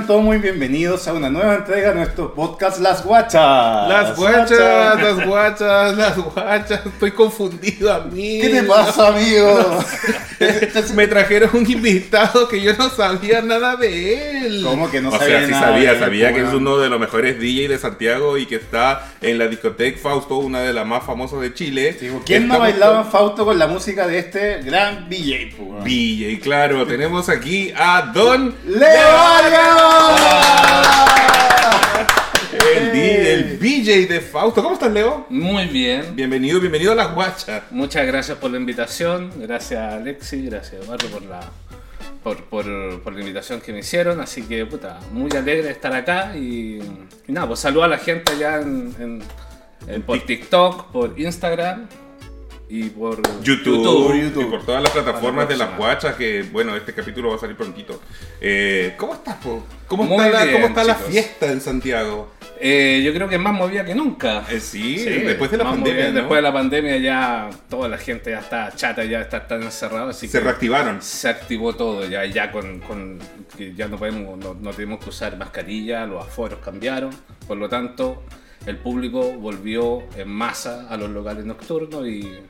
sean todos muy bienvenidos a una nueva entrega de nuestro podcast Las Guachas. Las guachas, las guachas, las guachas. Estoy confundido, amigo. ¿Qué te pasa, amigo? Me trajeron un invitado que yo no sabía nada de él. ¿Cómo que no o sabía sea, sí nada de sabía, él, sabía que es uno de los mejores DJ de Santiago y que está en la discoteca Fausto, una de las más famosas de Chile. Digo, ¿Quién no Estamos bailaba con- en Fausto con la música de este gran DJ? weón? DJ, claro, tenemos aquí a Don ¡Leo! El, DJ de Fausto. ¿Cómo estás, Leo? Muy bien. Bienvenido, bienvenido a las guachas. Muchas gracias por la invitación. Gracias Alexi, gracias Eduardo por la por, por- por la invitación que me hicieron. Así que puta, muy alegre de estar acá y, y nada, pues saludo a la gente allá en, en- en- por TikTok, por Instagram y por YouTube, y por todas las plataformas de las guachas que bueno este capítulo va a salir prontito eh, ¿cómo estás po? ¿cómo Muy está, la, ¿cómo está la fiesta en Santiago? Eh, yo creo que es más movida que nunca. Eh, sí, después de la pandemia movida. ¿no? Después de la pandemia ya toda la gente ya está chata, ya está tan encerrado. Así se que reactivaron se activó todo ya ya con, ya no podemos no, no tenemos que usar mascarilla los aforos cambiaron por lo tanto el público volvió en masa a los locales nocturnos y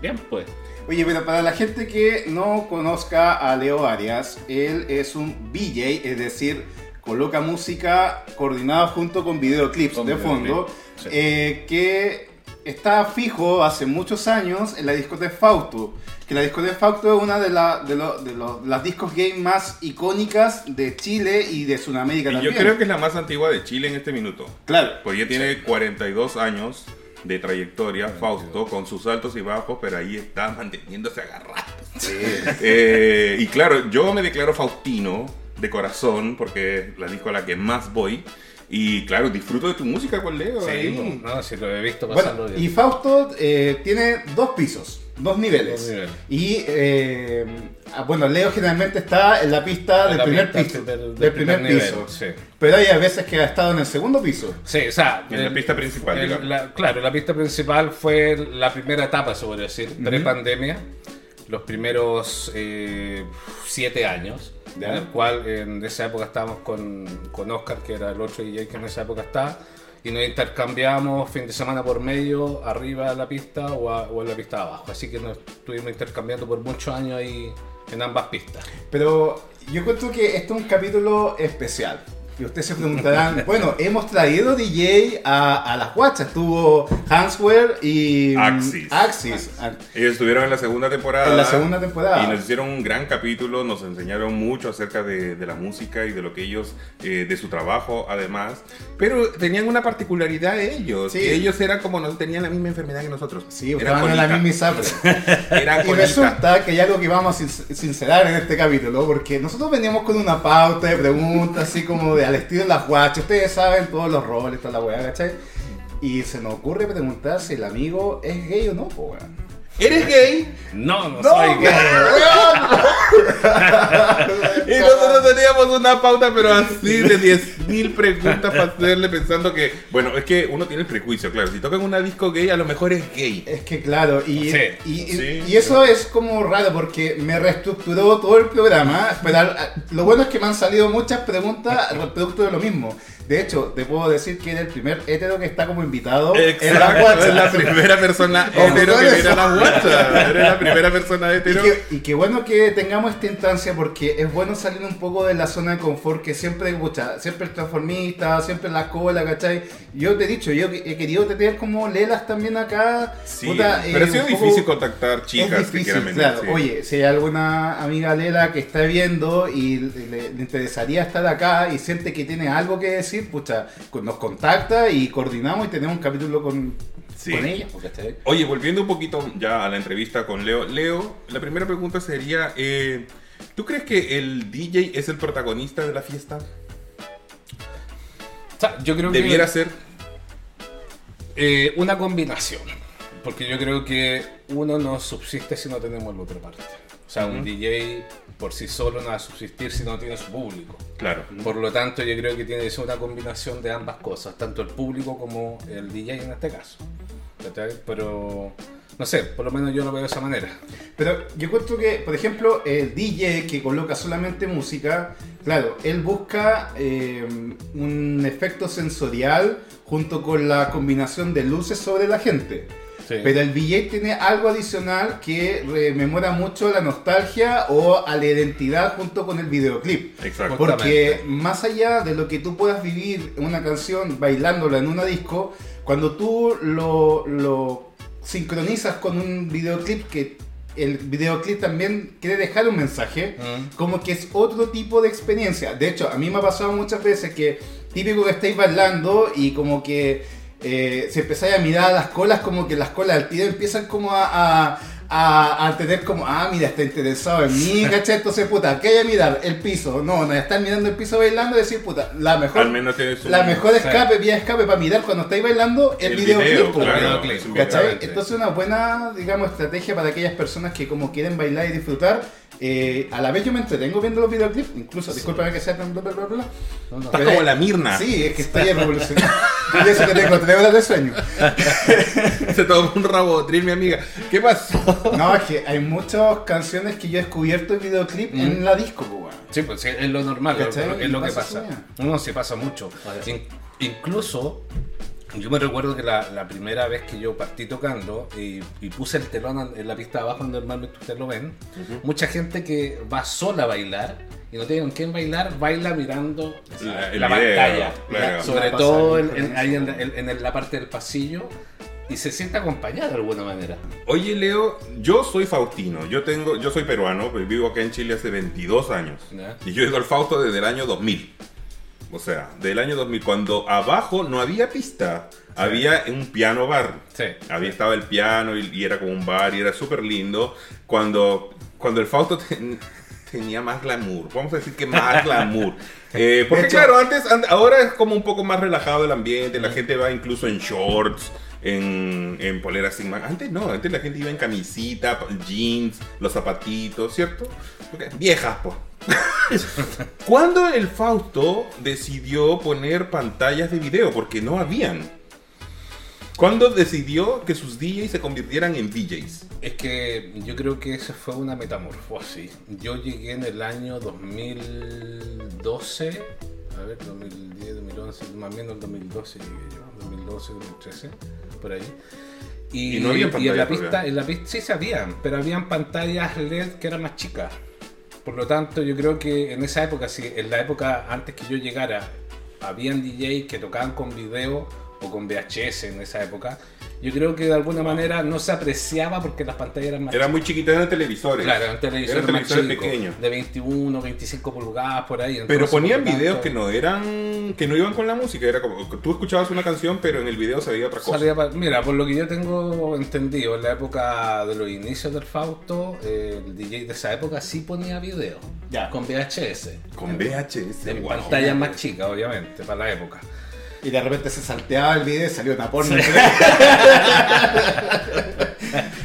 bien pues Oye, pero para la gente que no conozca a Leo Arias, él es un DJ, es decir, coloca música coordinada junto con videoclips Con de videoclip, fondo, sí. eh, que está fijo hace muchos años en la discoteca Fausto. Que la discoteca Fausto es una de, la- de, lo- de lo- las discos game más icónicas de Chile y de Sudamérica y también. yo creo que es la más antigua de Chile en este minuto Claro. porque ya tiene 42 años de trayectoria Fausto con sus altos y bajos pero ahí está manteniéndose agarrado Eh, y claro, yo me declaro Faustino de corazón porque es la disco a la que más voy. Y claro, disfruto de tu música con Leo. sí, ahí. no, si lo he visto Bueno, bien. y Fausto eh, tiene dos pisos, dos niveles. Dos niveles. Y eh, ah, bueno, Leo generalmente está en la pista del la primer pista piso. del- Del, del primer, primer piso. nivel, sí. Pero hay a veces que ha estado en el segundo piso. Sí, o sea, En la el- pista principal, el- la- claro, la pista principal fue la primera etapa, se podría decir, pre-pandemia, los primeros eh, siete años, Ya. en el cual en esa época estábamos con, con Oscar, que era el otro DJ que en esa época estaba, y nos intercambiamos fin de semana por medio, arriba de la pista o, a- o en la pista abajo. Así que nos estuvimos intercambiando por muchos años ahí en ambas pistas. Pero yo encuentro que este es un capítulo especial. Y ustedes se preguntarán, bueno, hemos traído DJ a, a las guachas. Estuvo Hansware y mm, Axis. Axis. Ellos estuvieron en la segunda temporada. En la segunda temporada. Y nos hicieron un gran capítulo, nos enseñaron mucho acerca de, de la música y de lo que ellos, eh, de su trabajo además. Pero tenían una particularidad ellos, Sí. que ellos eran como no tenían la misma enfermedad que nosotros. Sí, eran estaban en la misma ISAPRE. Y resulta que hay algo que vamos a sin- sincerar en este capítulo, porque nosotros veníamos con una pauta de preguntas, así como de al estilo de las guachas. Ustedes saben todos los roles, toda la weá, ¿cachai? Y se nos ocurre preguntar si el amigo es gay o no, po, weón. ¿Eres gay? No, no, ¡No, soy gay. Y nosotros teníamos una pauta, pero así de 10.000 preguntas para hacerle pensando que, bueno, es que uno tiene el prejuicio, claro. Si tocan una disco gay, a lo mejor es gay. Es que claro, y, Sí. y, y- Sí. y eso es como raro porque me reestructuró todo el programa. Pero lo bueno es que me han salido muchas preguntas producto de lo mismo. De hecho, te puedo decir que era el primer hetero que está como invitado en la Exacto, guacha. es la primera persona con que viene a la guacha. Eres la primera persona que, y qué bueno que tengamos esta instancia porque es bueno salir un poco de la zona de confort que siempre, pucha, siempre el transformista, siempre la cola, ¿cachai? Yo te he dicho, yo he querido tener como lelas también acá. Sí, puta, pero eh, ha sido difícil contactar chicas que quieran venir. claro. sí. Oye, si hay alguna amiga Lela que está viendo y le, le interesaría estar acá y siente que tiene algo que decir, pucha, nos contacta y coordinamos y tenemos un capítulo con, Sí. con ella. ¿cachai? Oye, volviendo un poquito ya a la entrevista con Leo. Leo, la primera pregunta sería, eh, ¿tú crees que el DJ es el protagonista de la fiesta? O sea, yo creo Debiera que ser. eh, una combinación. Porque yo creo que uno no subsiste si no tenemos la otra parte. O sea, un. DJ por sí solo no va a subsistir si no tiene su público. Claro. Por lo tanto, yo creo que tiene que ser una combinación de ambas cosas, tanto el público como el DJ en este caso. Pero No sé, por lo menos yo lo veo de esa manera. Pero yo encuentro que, por ejemplo, el DJ que coloca solamente música, claro, él busca eh, un efecto sensorial junto con la combinación de luces sobre la gente. Sí. Pero el DJ tiene algo adicional que rememora mucho la nostalgia o a la identidad junto con el videoclip. Exacto. Porque más allá de lo que tú puedas vivir una canción bailándola en una disco, cuando tú lo, lo sincronizas con un videoclip que el videoclip también quiere dejar un mensaje, Mm. como que es otro tipo de experiencia. De hecho, a mí me ha pasado muchas veces que típico que estáis bailando y como que eh, si empezáis a mirar las colas, como que las colas al tiro empiezan como a, a, a- a tener como, ah, mira, está interesado en mí, ¿cachai? Entonces, puta, ¿qué hay a mirar? El piso. No, no, están mirando el piso bailando y decir, puta, la mejor, Al menos la mejor escape, vía escape para mirar cuando estáis bailando el, El videoclip. video, pues, claro, ¿Cachai? Entonces una buena, digamos, estrategia para aquellas personas que como quieren bailar y disfrutar. Eh, a la vez yo me entretengo viendo los videoclips, incluso, discúlpame que sea bla bla bla bla. No, no. Estás como la Mirna. Sí, es que estoy revolucionando. Yo eso que tengo tres horas de sueño. Se tomó un rabotril, mi amiga. ¿Qué pasó? No, es que hay muchas canciones que yo he descubierto el videoclip en la disco, pues. Sí, pues sí, es lo normal, es lo que Pasa pasa. eso No, sí pasa mucho. In- incluso, yo me recuerdo que la, la primera vez que yo partí tocando y, y puse el telón en- la pista de abajo, donde normalmente ustedes lo ven, mucha gente que va sola a bailar y no tiene con quién bailar, baila mirando La- la video, pantalla. claro. Sobre todo en- en- ahí en- en la parte del pasillo y se siente acompañado de alguna manera. Oye, Leo, yo soy Faustino. Yo tengo, yo soy peruano, pues vivo acá en Chile hace 22 años. Ya. Y yo he ido al Fausto desde el año 2000. O sea, del año 2000, cuando abajo no había pista, había un piano bar. Sí. Había estaba el piano y, y era como un bar y era súper lindo. Cuando, cuando el Fausto ten- tenía más glamour, vamos a decir que más glamour. Eh, porque hecho- claro, antes, an- ahora es como un poco más relajado el ambiente, la gente va incluso en shorts. En, en poleras sin manga. Antes no, antes la gente iba en camisita, jeans, los zapatitos, ¿cierto? Porque- viejas, pues. ¿Cuándo el Fausto decidió poner pantallas de video? Porque no habían. ¿Cuándo decidió que sus DJs se convirtieran en DJs? Es que yo creo que esa fue una metamorfosis. Yo llegué en el año 2012, a ver, 2010, 2011, más o menos el 2012 llegué yo, 2012, 2013, por ahí. Y, Y no había y en pantallas la pista, en la pista sí se habían, pero habían pantallas LED que eran más chicas. Por lo tanto, yo creo que en esa época, si en la época antes que yo llegara, habían DJs que tocaban con video o con VHS en esa época, yo creo que de alguna manera no se apreciaba porque las pantallas eran más Eran muy chiquitas, eran televisores. Claro, eran televisores, Eran televisores pequeños. de 21, 25 pulgadas por ahí. Pero ponían videos tanto, que no eran, que no iban con la música. Era como, tú escuchabas una canción, pero en el video se veía otra cosa. salía Mira, por lo que yo tengo entendido, en la época de los inicios del Fausto, eh, el DJ de esa época sí ponía video. Ya. Con VHS. Con VHS. De wow. pantallas más chicas, obviamente, para la época. Y de repente se salteaba el video y salió una porno.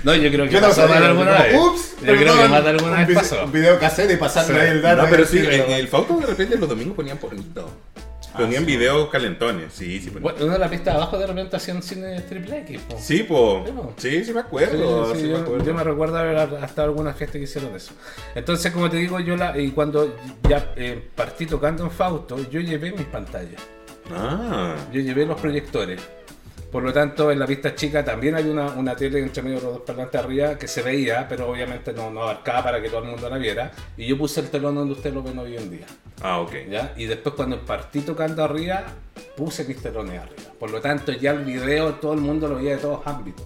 No, yo creo que Yo no pasó alguna vez. Ups, yo creo que más de alguna un vez video- pasó. Un video cassette y Sí. ahí el dato. No, pero sí, en el Fausto de repente los domingos ponían pornito. Ponían sí. videos calentones, sí, sí. ponían. Bueno, una de las pistas de abajo de repente hacían cine triple X. po. Sí, po. Sí, po. Sí, sí me acuerdo. sí, sí me yo, acuerdo. yo me recuerdo haber hasta algunas fiestas que hicieron eso. Entonces, como te digo, yo la, y cuando ya eh, partí tocando en Fausto, yo llevé mis pantallas, Ah. yo llevé los proyectores. Por lo tanto, en la pista chica también hay una, una tele entre medio de los dos parlantes arriba que se veía, pero obviamente no, no abarcaba para que todo el mundo la viera. Y yo puse el telón donde ustedes lo ven hoy en día. Ah, ok. ¿ya? Y después cuando partí tocando arriba, puse mis telones arriba. Por lo tanto, ya el video todo el mundo lo veía de todos ámbitos.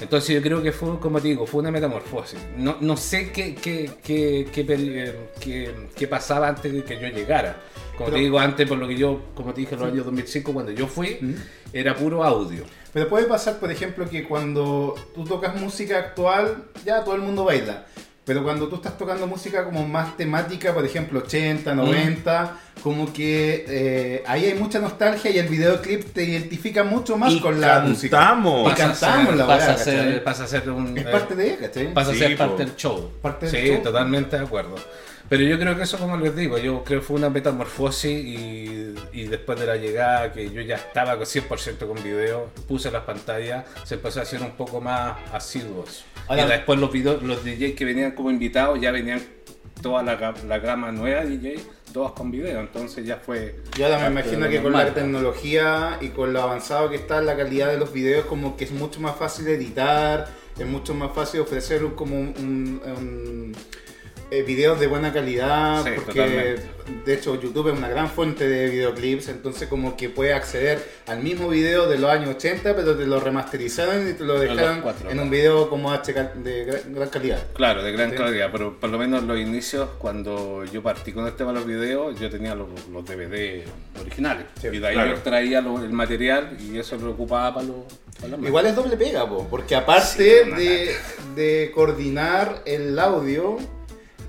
Entonces yo creo que fue, como te digo, fue una metamorfosis. No, no sé qué, qué, qué, qué, eh, pasaba antes de que yo llegara. Como Pero- te digo, antes, por lo que yo, como te dije, en los años 2005, cuando yo fui, ¿Mm? era puro audio. Pero puede pasar, por ejemplo, que cuando tú tocas música actual, ya todo el mundo baila. Pero cuando tú estás tocando música como más temática, por ejemplo 80, 90, como que eh, ahí hay mucha nostalgia y el videoclip te identifica mucho más Y con la música. cantamos. Y Pasa a cantamos la pasa weá, a ser- pasa a ser un... Es parte de ella, ¿cachai? pasa a Sí, ser parte po. del show. Parte del sí, show. totalmente de acuerdo. Pero yo creo que eso, como les digo, yo creo que fue una metamorfosis y, y después de la llegada, que yo ya estaba con 100% con video, puse las pantallas, se empezó a hacer un poco más asiduos. Y después los videos, los DJs que venían como invitados ya venían toda la, la gama nueva DJ, todas con video, entonces ya fue... Yo ahora me imagino que con la normal. tecnología y con lo avanzado que está la calidad de los videos, como que es mucho más fácil editar, es mucho más fácil ofrecer como un, un- un, eh, videos de buena calidad, Sí, porque totalmente. de hecho YouTube es una gran fuente de videoclips, entonces como que puedes acceder al mismo video de los años 80, pero te lo remasterizaron y te lo dejaron cuatro, en un video como H de gran, calidad. Claro, de gran Sí. calidad, pero por lo menos los inicios, cuando yo partí con el tema de los videos, yo tenía los, los DVD originales. Sí, y de ahí claro. yo traía lo- el material y eso lo ocupaba para los... para Igual es doble pega, po, porque aparte de, de coordinar el audio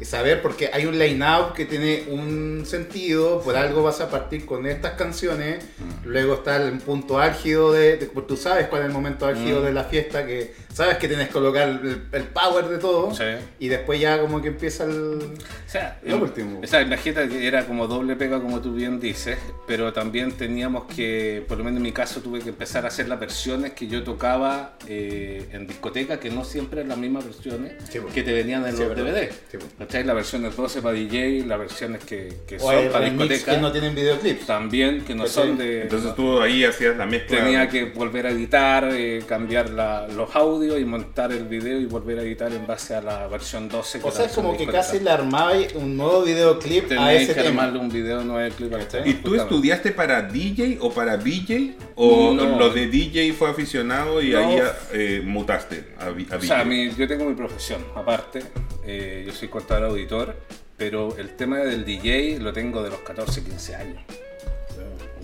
saber, porque hay un line-up que tiene un sentido, por algo vas a partir con estas canciones, Mm. luego está el punto álgido de, de- tú sabes cuál es el momento álgido Mm. de la fiesta, que sabes que tienes que colocar el, el power de todo, Sí. y después ya como que empieza el... O sea, Lo el- último. o sea, la jeta era como doble pega, como tú bien dices, pero también teníamos que, por lo menos en mi caso, tuve que empezar a hacer las versiones que yo tocaba eh, en discoteca, que no siempre eran las mismas versiones Sí, que te venían en Sí, los verdad. DVD. Sí, po. ¿Cachai? Las versiones 12 para DJ, las versiones que, que son hay para discoteca. que no tienen videoclips. también que no ¿Cachai? son de Entonces tú ahí hacías la mezcla. tenía que volver a editar eh, cambiar la- los audios y montar el video y volver a editar en base a la versión 12 O la sea, es como que casi le armabais un nuevo videoclip a ese que tema. armarle un video el clip al tema, ¿Y tú justamente. estudiaste para DJ o para BJ? ¿O No. lo de DJ fue aficionado y No. ahí eh, mutaste a, a o sea mi- yo tengo mi profesión aparte eh, yo soy contador auditor pero el tema del DJ lo tengo de los 14 15 años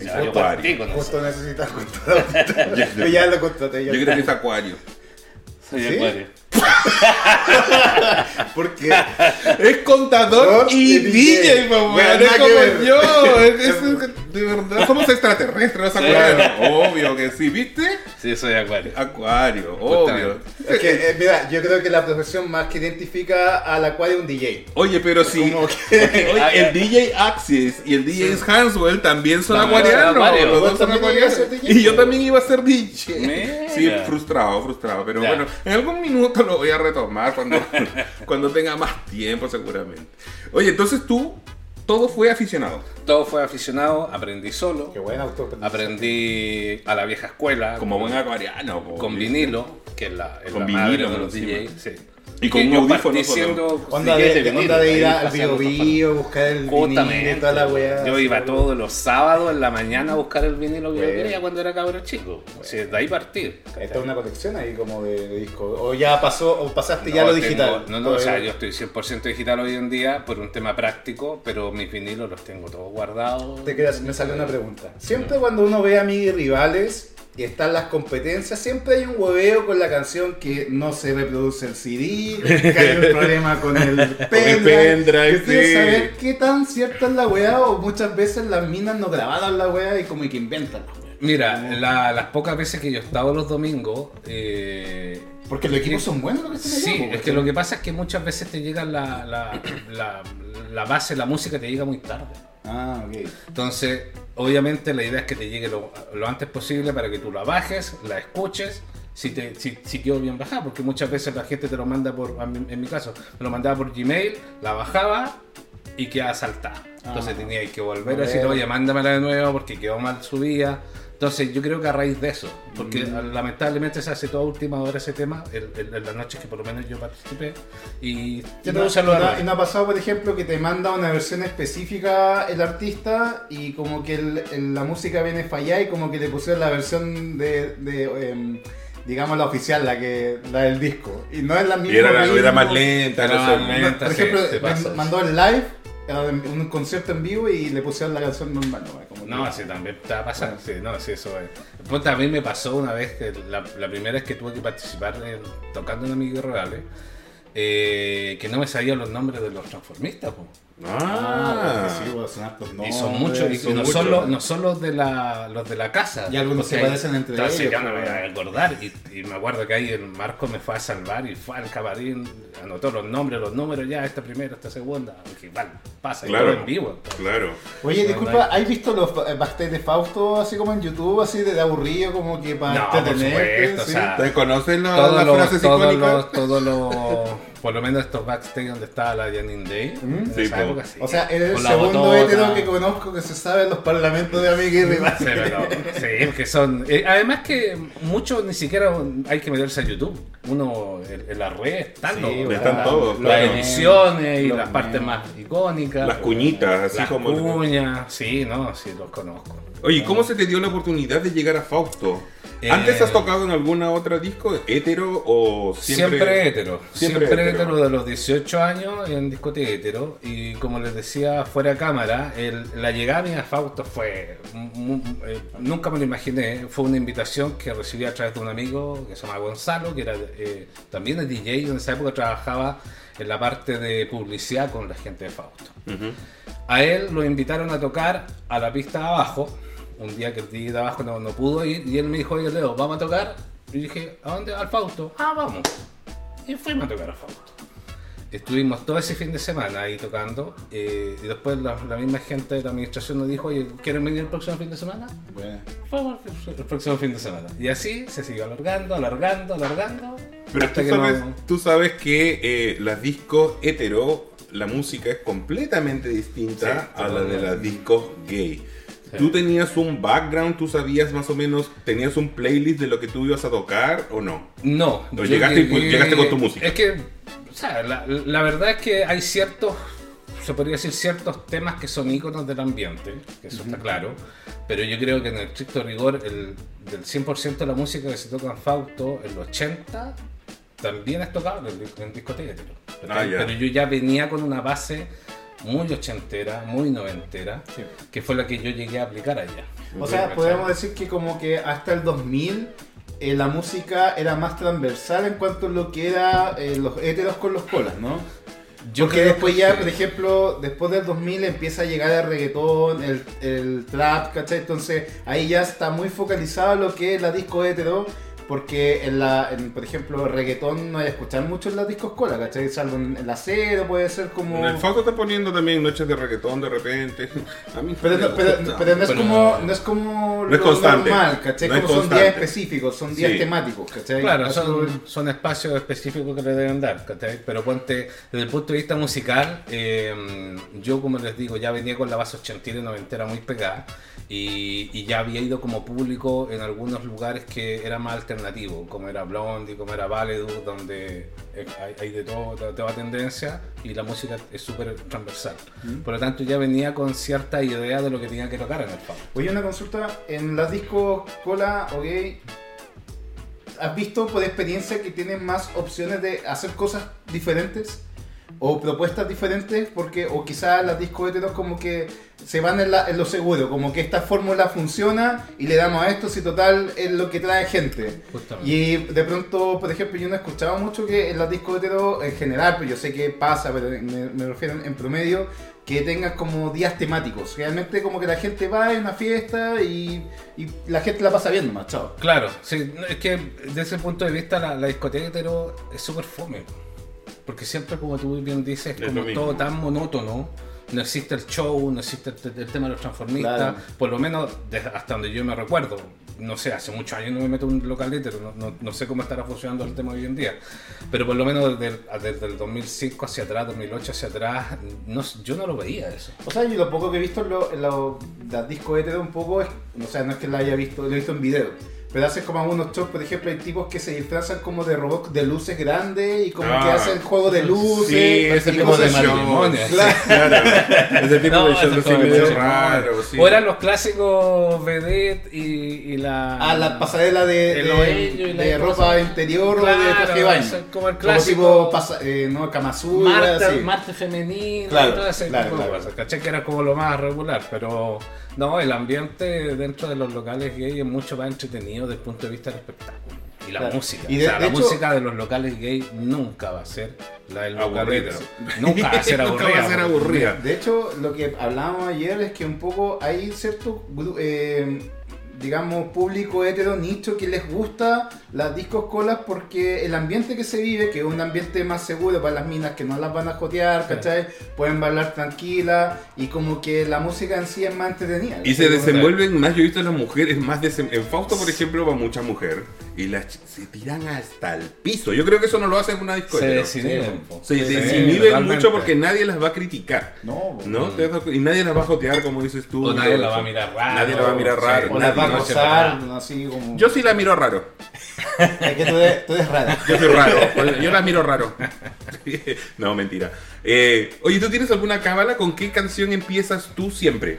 o yo Acuario. partí con eso. Justo necesitas contratar. Yo ya lo contraté. ya Yo creo que es Acuario. Soy ¿Sí? acuario. Porque Es contador y DJ, DJ. mamá. Bueno, Es como yo. Es, es- de verdad. Somos extraterrestres, ¿no? Acuario. Obvio que sí, ¿viste? sí soy acuario Acuario, obvio. es que, eh, mira, yo creo que la profesión más que identifica al acuario es un DJ. Oye, pero sí. Oye, el DJ Axis y el DJ Hanswell también son También acuarianos. son acuarios. Los Vos dos son también ibas a acuarianos. ser DJ, Y yo también iba a ser DJ. Mira. Sí, frustrado, frustrado. Pero Ya. bueno, en algún minuto lo voy a retomar cuando, cuando tenga más tiempo, seguramente. Oye, entonces tú, todo fue aficionado. todo fue aficionado aprendí solo Qué buen autor. aprendí a la vieja escuela Como buen acuariano. po. con vinilo, que es la, es Con la vinilo, madre de los. DJs. Sí. Y con un audífono siendo Onda de, de vinilo, onda de ir al pasando bio bio, buscar el vinilo Justamente. y toda la weá. Yo iba todos los sábados en la mañana a buscar el vinilo que yo quería cuando era cabro chico. O sea, de ahí partir. Esta es una colección ahí como de, de disco. O ya pasó, o pasaste ya lo tengo- digital. no, no, o sea, Todavía. yo estoy 100% digital hoy en día por un tema práctico, pero mis vinilos los tengo todos guardados. Te quedas, me salió una pregunta. Siempre cuando uno ve a y rivales están las competencias, siempre hay un hueveo con la canción que no se reproduce el CD, que hay un problema con el pendrive. quiero sí. saber qué tan cierta es la weá o muchas veces las minas no grabaron la weá y como que inventan. la weá. Mira, la- las pocas veces que yo he estado los domingos, eh, Porque los equipos son buenos lo que allá, Sí, es que lo que pasa es que muchas veces te llega la, la, la, la base, la música te llega muy tarde. Ah, ok. Entonces, obviamente la idea es que te llegue lo, lo antes posible para que tú la bajes, la escuches, si, te, si, si quedó bien bajada, porque muchas veces la gente te lo manda por, en mi caso, me lo mandaba por Gmail, la bajaba y quedaba saltada. Entonces Ah. tenía que volver a decir, oye, mándamela de nuevo porque quedó mal subida. Entonces yo creo que a raíz de eso, porque Mm. lamentablemente se hace toda última hora ese tema, en las noches que por lo menos yo participé, y ¿Y no, no y no- raíz. y no ha pasado, por ejemplo, que te manda una versión específica el artista y como que el- el- la música viene fallada y como que le pusieron la versión de, de, em, digamos, la oficial, la que la del disco. Y no es la misma. Y era, era más lenta, Era no sé. más lenta. Por ejemplo, pasa me- mandó el live, un concierto en vivo y le pusieron la canción normal. ¿no? Como No, sí, también a pasar. Sí, no, sí, eso es. Pues también me pasó una vez que la, la primera vez que tuve que participar en- tocando en Amigos Reales. eh, que no me sabían los nombres de los transformistas. po. Ah, sí, pues, son hartos Y son nombres, muchos, y son no, muchos. son los, no son los de la, los de la casa. Y algunos se parecen entre entonces ellos, ya no me pues. voy a acordar. Y, y me acuerdo que ahí el Marco me fue a salvar y fue al camarín, anotó los nombres, los números, ya, esta primera, esta segunda. Pasa, y Claro. todo en vivo. claro. Oye, disculpa, ¿has visto los eh, backstage de Fausto así como en YouTube, así de aburrido, como que para No, por entretenerte? supuesto, sí? o sea, ¿Te conoces la, todos la los, frase todos icónica? los, todos los, por lo menos estos backstage donde estaba la Janine Day, en Sí, esa po. época, sí. O sea, eres el la segundo hétero que conozco que se sabe en los parlamentos de Amiga y Rival. Sí, pero- sí, que son. eh, además que muchos ni siquiera hay que meterse a YouTube. Uno en, en las redes están Sí, los- están la- todos, las claro. ediciones y Los las partes más icónicas. Las cuñitas, así las como... cuñas, sí, no, sí los conozco. Oye, ¿cómo se te dio la oportunidad de llegar a Fausto? Eh, ¿Antes has tocado en alguna otra disco? ¿Hetero o Siempre, siempre...? hétero, siempre siempre, de los 18 años en discoteca hétero y como les decía fuera de cámara, el- la llegada mía a Fausto fue, eh, nunca me lo imaginé, fue una invitación que recibí a través de un amigo que se llama Gonzalo, que era eh, también es DJ, en esa época trabajaba en la parte de publicidad con la gente de Fausto. Ujú. A él lo invitaron a tocar a la pista de abajo, un día que el DJ de abajo no, no pudo ir, y él me dijo, oye Leo, ¿vamos a tocar? Y dije, ¿a dónde? Al Fausto. Ah, vamos. Y fuimos a tocar a Fausto. Estuvimos todo ese fin de semana ahí tocando, eh, y después la, la misma gente de la administración nos dijo, oye, ¿quieren venir el próximo fin de semana? Bueno. Fuimos el próximo fin de semana. Y así se siguió alargando, alargando, alargando. Pero hasta tú que sabes, no- tú sabes que eh, las discos hetero, la música es completamente distinta Sí, a la de las discos gay. Tú tenías un background, tú sabías más o menos, tenías un playlist de lo que tú ibas a tocar o no. No. O llegaste y- llegaste con tu música. Es que, o sea, la, la verdad es que hay ciertos, se podría decir ciertos temas que son íconos del ambiente, que eso está claro, pero yo creo que en el estricto rigor, el, del 100% de la música que se toca en Fausto, el 80% también es tocable en, en discoteca. Ah, pero yo ya venía con una base muy ochentera, muy noventera, Sí. que fue la que yo llegué a aplicar allá. O sea, podemos decir que como que hasta el 2000 eh, la música era más transversal en cuanto a lo que era eh, los héteros con los colas, ¿no? Yo Porque creo después que ya, por ejemplo, después del 2000 empieza a llegar el reggaetón, el, el trap, ¿cachai? Entonces ahí ya está muy focalizado lo que es la disco hetero, porque en la, en, por ejemplo, reggaetón no hay que escuchar mucho en las discos cola, ¿cachai? Salvo en el acero, puede ser como... En el Fausto está poniendo también noches de reggaetón de repente. A mí Pero, no, me pero, gusta. pero no es como, no es como No es constante. normal, ¿cachai? No es como son constante. días específicos, son días Sí. temáticos, ¿cachai? Claro, son, son espacios específicos que le deben dar, ¿cachai? Pero ponte, desde el punto de vista musical, eh, yo como les digo, ya venía con la base ochentera y noventera muy pegada y, y ya había ido como público en algunos lugares que era más alternativo, como era Blondie, como era Valedu, donde eh, hay, hay de todo, de toda tendencia y la música es súper transversal. Por lo tanto, ya venía con cierta idea de lo que tenía que tocar en el pub. Oye, una consulta, en las discos cola o gay, ¿has visto por experiencia que tienen más opciones de hacer cosas diferentes? O propuestas diferentes, porque, o quizás las discos heteros como que se van en, la- en lo seguro, como que esta fórmula funciona y le damos a esto si total es lo que trae gente. Justamente. Y de pronto, por ejemplo, yo no he escuchado mucho que en las discos en general, pero yo sé que pasa, pero me, me refiero en, en promedio, que tengan como días temáticos. Realmente como que la gente va a una fiesta y, y la gente la pasa bien nomás, chao. Claro, sí, es que desde ese punto de vista la, la discoteca hetero es súper fome. Porque siempre, como tú bien dices, Es como todo tan monótono. No existe el show, no existe el, el tema de los transformistas. Claro. Por lo menos desde- hasta donde yo me recuerdo. No sé, hace muchos años no me meto en un local no, no, no sé cómo estará funcionando el tema hoy en día. Pero por lo menos desde, el- desde el 2005 hacia atrás, 2008 hacia atrás, no, yo no lo veía eso. O sea, yo lo poco que he visto en, lo- en lo- las discos un poco es, o sea, no es que la haya visto, lo he visto en video. Pero hacen como algunos shows, por ejemplo, hay tipos que se disfrazan como de robots de luces grandes y como Ah. que hacen juego de luces. Sí, ese tipo de show. Claro. Ese tipo de show mucho. raro. sí. O eran los clásicos vedette y, y la... A la pasarela de, de- oello y la de cosa. ropa interior o de Claro, traje de baño. como el Como clásico tipo pasa- eh, no, Kamasutra, Marte. Marte femenino Claro, y todo ese claro, tipo de claro. cosas. ¿Cachai? Que era como lo más regular, pero no, el ambiente dentro de los locales gay es mucho más entretenido desde el punto de vista del espectáculo. Y la Claro. música. Y de- o sea, de la hecho- música de los locales gay nunca va a ser La del Aburrida. Nunca va a ser Nunca aburrida. va a ser aburrida. De hecho, lo que hablábamos ayer es que un poco hay cierto, eh, digamos, público hetero nicho que les gusta las discos colas porque el ambiente que se vive, que es un ambiente más seguro para las minas que no las van a jotear, ¿cachai? Pueden bailar tranquilas y como que la música en sí es más entretenida. Y se desenvuelven más, yo he visto a las mujeres más En Fausto, por ejemplo, va mucha mujer y las se tiran hasta el piso. Yo creo que eso no lo hacen en una Se discoteca. desinhiben, po. Se Sí, desinhiben mucho porque nadie las va a criticar. No, ¿No? ¿Te das cu- Y nadie las va a jotear, como dices tú. O nadie la va a mirar raro. Nadie la va a mirar raro. O las va a nadie. gozar, así como... Yo sí la miro raro. Es que tú eres, tú eres rara. Yo soy raro. Yo la miro raro. no, mentira. Eh, oye, ¿tú tienes alguna cábala? ¿Con qué canción empiezas tú siempre?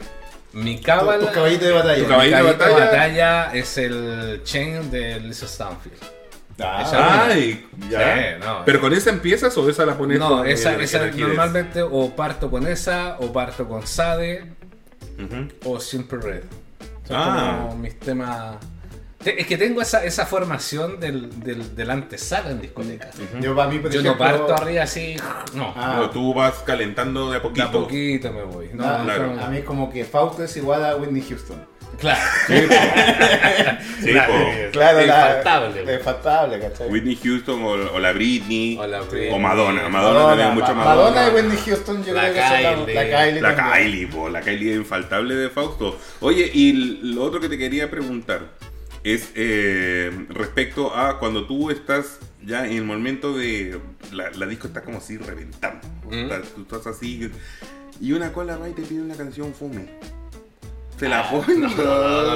Mi Tu, cábala. tu caballito de batalla. Tu caballito de mi caballito batalla. batalla es el Chain de Lisa Stanfield. Ah, Ay, ya. Sí, no, ¿Pero con esa empiezas o esa la pones No, esa, que esa normalmente o parto con esa, o parto con Sade, Ujú. o Simple Red. Son Ah. como mis temas. Es que tengo esa, esa formación del, del, del antesala en discotecas. Yo para mí, por Yo no parto arriba así, no. Ah. No, tú vas calentando de a De poquito. a poquito me voy. No, Ah, claro. A mí como que Fausto es igual a Whitney Houston. Claro. Sí, po. Claro, Infaltable. La, infaltable, ¿cachai? Whitney Houston o, o la Britney. O la Britney. O Madonna. Madonna, también mucho Ma- Madonna. Madonna y Whitney Houston yo La creo que son la, Kylie. la Kylie. La también. Kylie, po, la Kylie infaltable de Fausto. Oye, y lo otro que te quería preguntar es eh, respecto a cuando tú estás ya en el momento de. La, la disco está como así reventando. Mm. Tú estás así. Y una cola va y te pide una canción fome. Se la ponen. Ah, no, no, no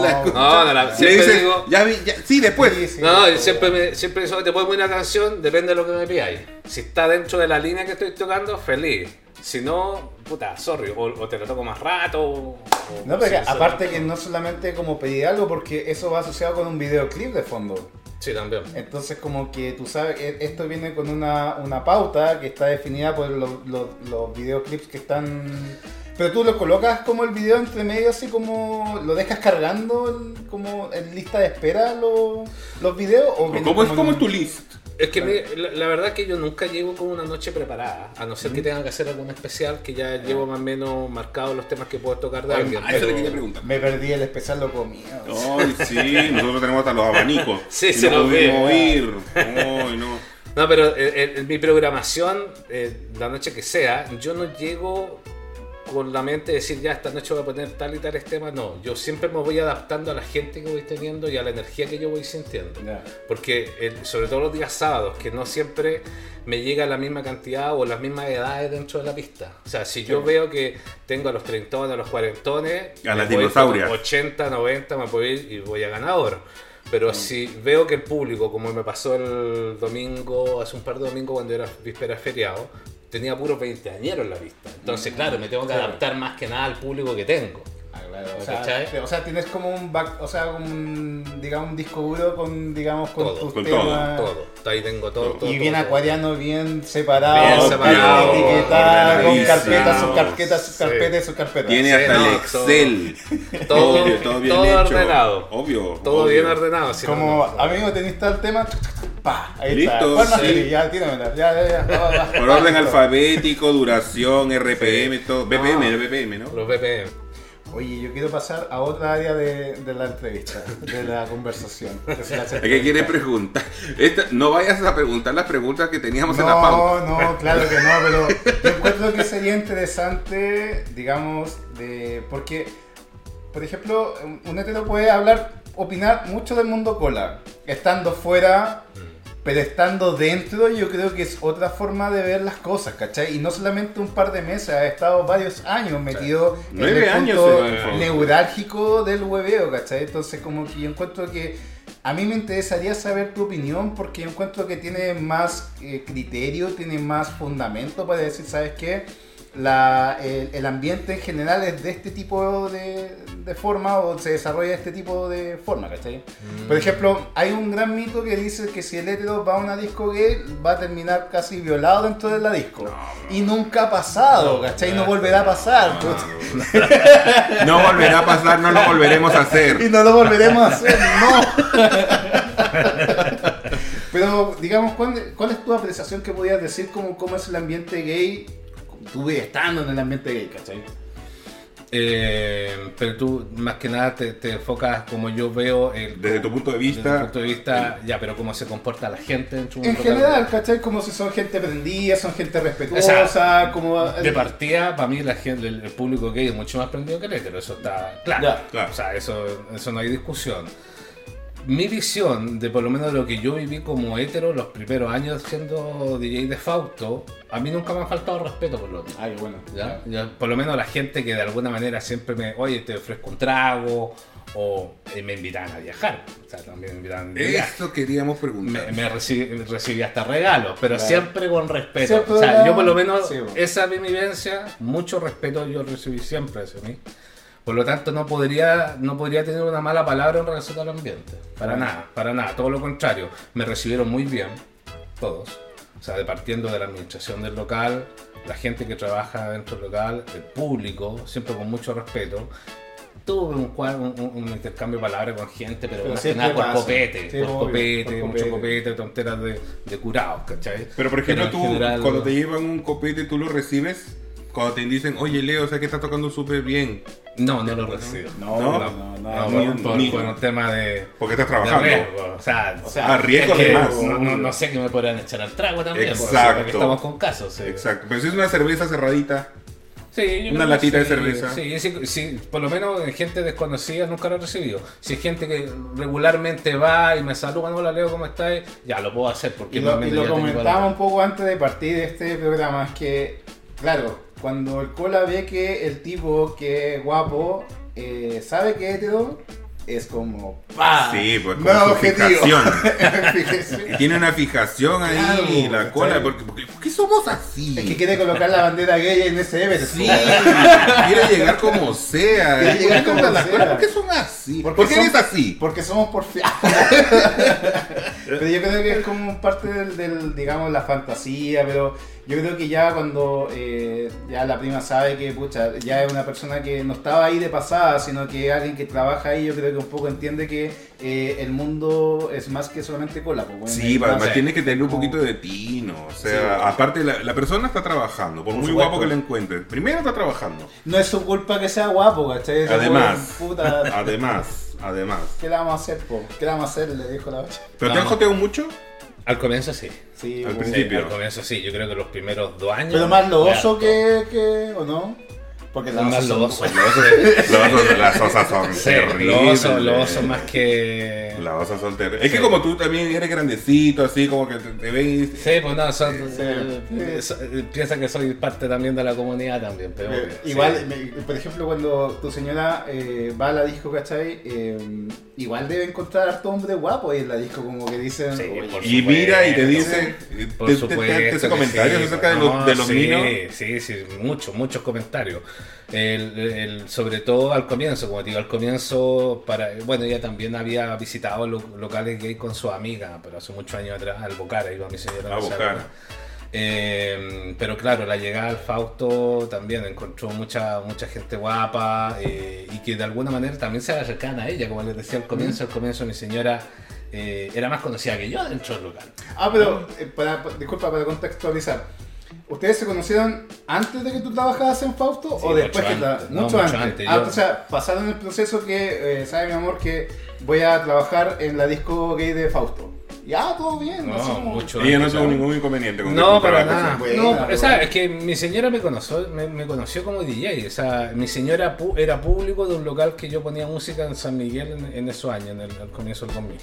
la escuchas. No, no la- siempre digo- ya vi, ya- sí, después. Sí, sí, No, siempre, me, siempre eso, te pongo una canción, depende de lo que me pidáis. Si está dentro de la línea que estoy tocando, feliz. Si no, puta, sorry. O, o te lo toco más rato. o- No, pero sí, que sí. aparte que no solamente como pedir algo, porque eso va asociado con un videoclip de fondo. Sí, también. Entonces como que tú sabes, e- esto viene con una, una pauta que está definida por los, los, los videoclips que están... Pero tú lo colocas como el video entre medio, así como lo dejas cargando como en lista de espera los, los videos. ¿O ¿Cómo es, como en- es tu list? Es que la, la verdad es que yo nunca llego con una noche preparada, a no ser que tenga que hacer algún especial que ya llevo más o menos marcados los temas que puedo tocar de alguien. Ah, eso le quería preguntar. Me perdí el especial lo comía. Ay, sí, nosotros tenemos hasta los abanicos. Sí, se no los ve. pudimos ir. Ay, no. No, pero en, en mi programación, eh, la noche que sea, yo no llego con la mente de decir ya esta noche voy a poner tal y tales temas. No, yo siempre me voy adaptando a la gente que voy teniendo y a la energía que yo voy sintiendo. Ya. Porque eh, sobre todo los días sábados, que no siempre me llega la misma cantidad o las mismas edades dentro de la pista. O sea, si yo veo que tengo a los treintones, a los cuarentones, A las dinosaurias. con 80, 90, me puedo ir y voy a ganador. Pero si veo que el público, como me pasó el domingo, hace un par de domingos cuando era víspera feriado, tenía puros 20 añeros en la pista. Entonces, claro, me tengo que adaptar más que nada al público que tengo. Ah, claro. O sea, tienes como un back, o sea, un, digamos, un disco duro con, digamos, con Todo, tus con temas. Todo. Ahí tengo todo. Todo. todo Y bien todo. acuariano, bien separado, Bien bien separado, etiquetado, con carpetas, sus carpetas, sus Sí. carpetas, y sus carpetas. Tiene Sí, hasta no, el Excel. Todo- Obvio, todo bien todo hecho. ordenado. Obvio. Todo obvio. bien ordenado. si no, Como, no- amigo, tenés tal tema, pa, ahí Listo, está. ¿Cuál más sí. Ya, tíramela, ya, ya, ya. Por orden alfabético, duración, RPM, todo. BPM, Ah. BPM, ¿no? Los BPM. Oye, yo quiero pasar a otra área de, de la entrevista, de la conversación. hace- ¿Qué quieres preguntar? Esta- no vayas a preguntar las preguntas que teníamos en la pauta. No, no, claro que no, pero yo encuentro que sería interesante, digamos, de porque, por ejemplo, un hetero puede hablar, opinar mucho del mundo cola, estando fuera, pero estando dentro, yo creo que es otra forma de ver las cosas, ¿cachai? Y no solamente un par de meses, ha estado varios años metido en el años punto el neurálgico del hueveo, ¿cachai? Entonces, como que yo encuentro que a mí me interesaría saber tu opinión porque yo encuentro que tiene más eh, criterio, tiene más fundamento para decir, ¿sabes qué? La, el, el ambiente en general es de este tipo de, de forma o se desarrolla de este tipo de forma, ¿cachai? Por ejemplo, hay un gran mito que dice que si el hetero va a una disco gay va a terminar casi violado dentro de la disco. y nunca ha pasado, ¿cachai? No volverá a pasar. No volverá a pasar, no lo volveremos a hacer. Y no lo volveremos a hacer, no. Pero, digamos, ¿cuál, cuál es tu apreciación que podías decir como cómo es el ambiente gay? Tú estando en el ambiente gay, ¿cachai? Eh, pero tú más que nada te, te enfocas como yo veo el, Desde tu punto de desde vista, tu punto de vista ya pero cómo se comporta la gente de un En general, ¿cachai? Como si son gente prendida, son gente respetuosa, O sea, como... de partida para mí la gente el, el público gay es mucho más prendido que el hetero eso está claro, Ya, claro. o sea eso, eso no hay discusión mi visión de por lo menos lo que yo viví como hetero los primeros años siendo DJ de Fausto a mí nunca me ha faltado respeto por lo otro Ay, bueno. ¿ya? Ya, por lo menos la gente que de alguna manera siempre me, oye, te ofrezco un trago, o eh, me invitan a viajar. O sea, también me invitan de viaje. eso queríamos preguntar. Me, me recibí, me recibí hasta regalos, pero Claro. siempre con respeto. Siempre o sea, yo por lo menos, sí, bueno. esa es mi vivencia, mucho respeto yo recibí siempre hacia mí. Por lo tanto, no podría, no podría tener una mala palabra en relación al ambiente. Para nada, para nada. Todo lo contrario. Me recibieron muy bien, todos. O sea, de partiendo de la administración del local, la gente que trabaja dentro del local, el público, siempre con mucho respeto. Tuve un, intercambio de palabras con gente, pero, Pero más que nada por copete, Sí, por obvio, copete, por mucho copete. tonteras de, de curados, ¿cachai? Pero por ejemplo, en tú, general, cuando te llevan un copete, tú lo recibes. Cuando te dicen, oye Leo, o sea que está tocando súper bien. No, no lo recibo. No, No, no, no, no, No, por, ni- por un tema de, Porque estás trabajando. riesgo. O sea, O sea, Ah, riesgo es que además. no, no- no sé que me podrán echar al trago también. Exacto. Porque estamos con casos. sí. Exacto. Pero si es una cerveza cerradita, Sí, yo Una creo que latita de cerveza. Sí, sí, sí, por lo menos en gente desconocida nunca lo he recibido. Si es gente que regularmente va y me saluda, hola Leo, ¿cómo estás? Ya lo puedo hacer porque Y lo, y lo comentaba un la- poco antes de partir de este programa, es que, claro, cuando el cola ve que el tipo que es guapo eh, sabe que es hetero, es como ¡pa! Sí, pues, como Nuevo su fijación. Fíjese. tiene una fijación ahí, Claro, la ¿cachai? cola. Porque, porque- ¿Por qué somos así? Es que quiere colocar la bandera gay en ese Everest. Sí, quiere llegar como sea. Quiere llegar ¿Por qué como sea. cosas- ¿Por qué son así? Porque ¿Por qué son- eres así? Porque somos porfiados. pero yo creo que es como parte del, del, digamos, la fantasía, pero yo creo que ya cuando eh, ya la prima sabe que, pucha, ya es una persona que no estaba ahí de pasada, sino que es alguien que trabaja ahí, yo creo que un poco entiende que eh, el mundo es más que solamente cola. Pues, bueno, Sí, hay además más- tiene que tener un poquito de tino. O sea, Sí. aparte, la, la persona está trabajando, por, Por muy supuesto. guapo que la encuentres. Primero está trabajando. No es su culpa que sea guapo, ¿cachai? Además, puta, además, además. ¿qué le vamos a hacer, po? ¿Qué le vamos a hacer? Le dijo la otra. ¿Pero te han joteado mucho? Al comienzo sí. Sí, Al principio. Sí, al comienzo sí. Yo creo que los primeros dos años. Pero más loboso harto. que, que. ¿O no? Porque Más son- loboso. Los osos- las osas son Sí, terribles. los osos, los osos más que. Las osas son terribles. Es Sí. que como tú también eres grandecito, así como que te, te ven y... Sí, pues no, son, Sí. eh, eh, piensa que soy parte también de la comunidad también, pero Eh, igual, sí. me- por ejemplo, cuando tu señora eh, va a la disco, ¿cachai? Eh, igual debe encontrar harto hombre guapo ahí en la disco, como que dicen. Sí, "Oye, por Y supuesto, mira y te dice... Por te, te- te- supuesto. te hace que comentarios sí, acerca de, los- de los sí, niños. Sí, sí, muchos, muchos comentarios. El, el- sobre todo al comienzo, como te digo, al comienzo, para bueno, ella también había visitado lo- locales gay con su amiga, pero hace muchos años atrás, al Bocara, iba mi señora. A no se Bocara. acuerda. Eh, pero claro, la llegada al Fausto también encontró mucha mucha gente guapa eh, y que de alguna manera también se acercaban a ella, como les decía al comienzo, al comienzo mi señora eh, era más conocida que yo dentro del local. Ah, pero, eh, para, pa- disculpa, para contextualizar. ¿Ustedes se conocieron antes de que tú trabajabas en Fausto Sí, o después mucho que antes, no, mucho, mucho antes? antes, Ah, yo- o sea, pasaron el proceso que, eh, sabe mi amor, que voy a trabajar en la disco gay de Fausto. Ya, todo bien, No, como- mucho Ella no tuvo ¿sabes? ningún inconveniente con No, para nada. en- Buena, no, o sea, buena. es que mi señora me conoció, me, me conoció como DJ. O sea, mi señora pu- era público de un local que yo ponía música en San Miguel en, en esos años, en el, al comienzo del 2000.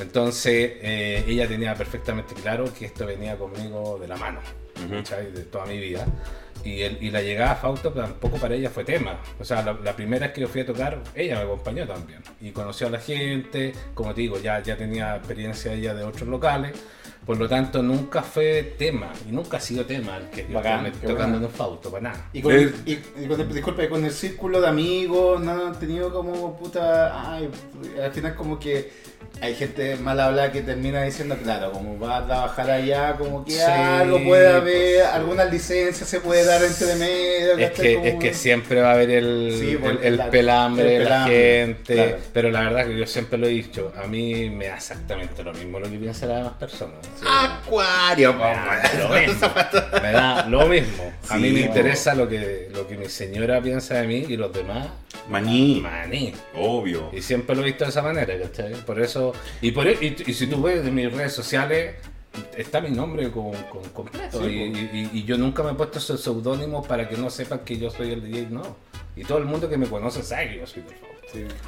Entonces, eh, ella tenía perfectamente claro que esto venía conmigo de la mano, Ujú. ¿cachai? De toda mi vida. Y, el- y la llegada a Fausto tampoco para ella fue tema. O sea, la, la primera vez que yo fui a tocar, ella me acompañó también. Y conoció a la gente, como te digo, ya, ya tenía experiencia ella de otros locales. Por lo tanto, nunca fue tema, y nunca ha sido tema el que yo Bacán, esté qué tocando bueno. en un fauto, para nada. Y con, Eh. y, y con el, disculpa, con el círculo de amigos, no han tenido como puta. Ay, al final, como que hay gente mal hablada que termina diciendo, claro, como va a trabajar allá, como que Sí, algo puede haber, pues, sí. alguna licencia se puede dar entre medio. Es que, Como- es que siempre va a haber el, Sí, el, pues, el la- pelambre el de la gente, claro. pero la verdad que yo siempre lo he dicho, a mí me da exactamente lo mismo lo que piensan las demás personas. Acuario, Me da lo mismo. Me da lo mismo. A mí Sí, me interesa lo que, lo que mi señora piensa de mí y los demás, Maní. maní. Obvio. Y siempre lo he visto de esa manera, ¿cachai? Por eso, y, por, e- y, y si tú ves en mis redes sociales, está mi nombre con, con- completo. Sí, y, y- y yo nunca me he puesto esos seudónimos para que no sepan que yo soy el DJ, no. Y todo el mundo que me conoce sabe que yo soy Fausto.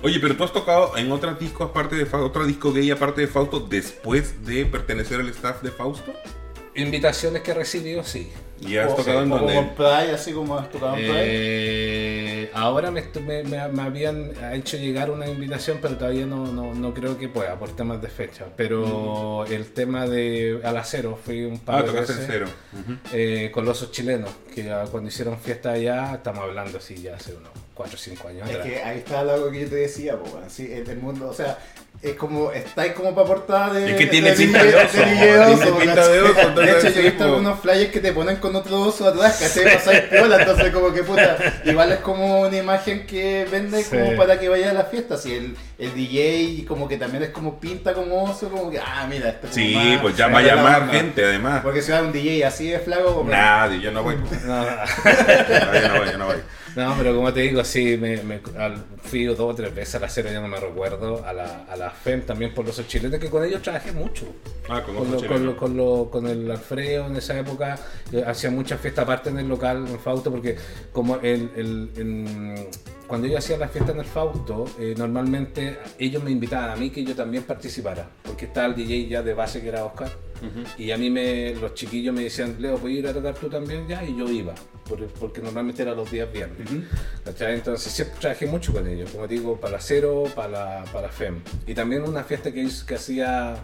Oye, pero tú has tocado en otros discos aparte de Fausto, otro disco gay aparte de Fausto después de pertenecer al staff de Fausto. Invitaciones que he recibido, sí. Y has tocado en como en Pride, así como has tocado en Pride. Eh, ahora me, me- me- habían hecho llegar una invitación, pero todavía no, no, no creo que pueda por temas de fecha. Pero el tema de Al Acero fui un par Ah, de tocaste en veces. cero. Eh, con los chilenos, que ah, cuando hicieron fiesta allá, estamos hablando así ya hace unos 4 o 5 años Es atrás. que ahí está algo que yo te decía, pues, bueno, sí, el, el mundo, o sea, es como, estáis como para portada de. Es que tiene pinta DJ de oso, de oso, entonces De hecho, yo he visto pues. algunos flyers que te ponen con otro oso atrás, ¿cachai? Pasáis piola, entonces, como que puta, igual es como una imagen que vende Sí. como para que vaya a la fiesta, así el, el DJ, como que también es como pinta como oso, como que, ah, mira, este Sí, más- pues va a llamar gente además. Porque si va un DJ así de flaco, como. Nadie, yo no voy. No, No, yo no voy, yo no voy. No, pero como te digo, sí, me, me- al- fui dos o tres veces a la Acero, ya no me recuerdo, a la, a la FEM también por los chilenos, que con ellos trabajé mucho. Ah, con Con, lo- con, lo- con, lo- con el Alfredo en esa época eh, hacía muchas fiestas aparte en el local en Fausto porque como el, el- en- cuando yo hacía las fiestas en el Fausto eh, normalmente ellos me invitaban a mí que yo también participara porque estaba el DJ ya de base que era Oscar y a mí me, los chiquillos me decían Leo ¿puedes ir a tocar tú también ya? y yo iba por- porque normalmente era los días viernes. Entonces siempre trabajé mucho con ellos como digo para Cero, para para FEM. Y también una fiesta que, que hacía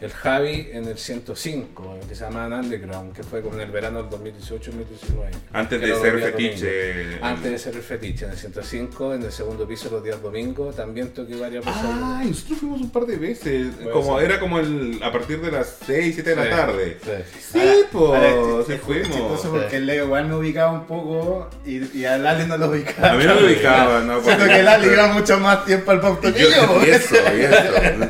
el Javi en el 105, que se llamaba Underground, que fue como en el verano del 2018-2019. Antes de ser fetiche. Antes de ser el fetiche, en el 105, en el segundo piso los días domingos, también toqué varias veces. Ah, nosotros fuimos un par de veces. Como ser. era como el a partir de las 6, 7 de la tarde. sí. Sí, pues, es- sí fuimos. chistoso porque el Leo igual me ubicaba un poco y, y al Ali no lo ubicaba. A mí no me ubicaba, no. Siento porque- que el Ali lleva mucho más tiempo al pauto que Yo- yo. y eso, y eso.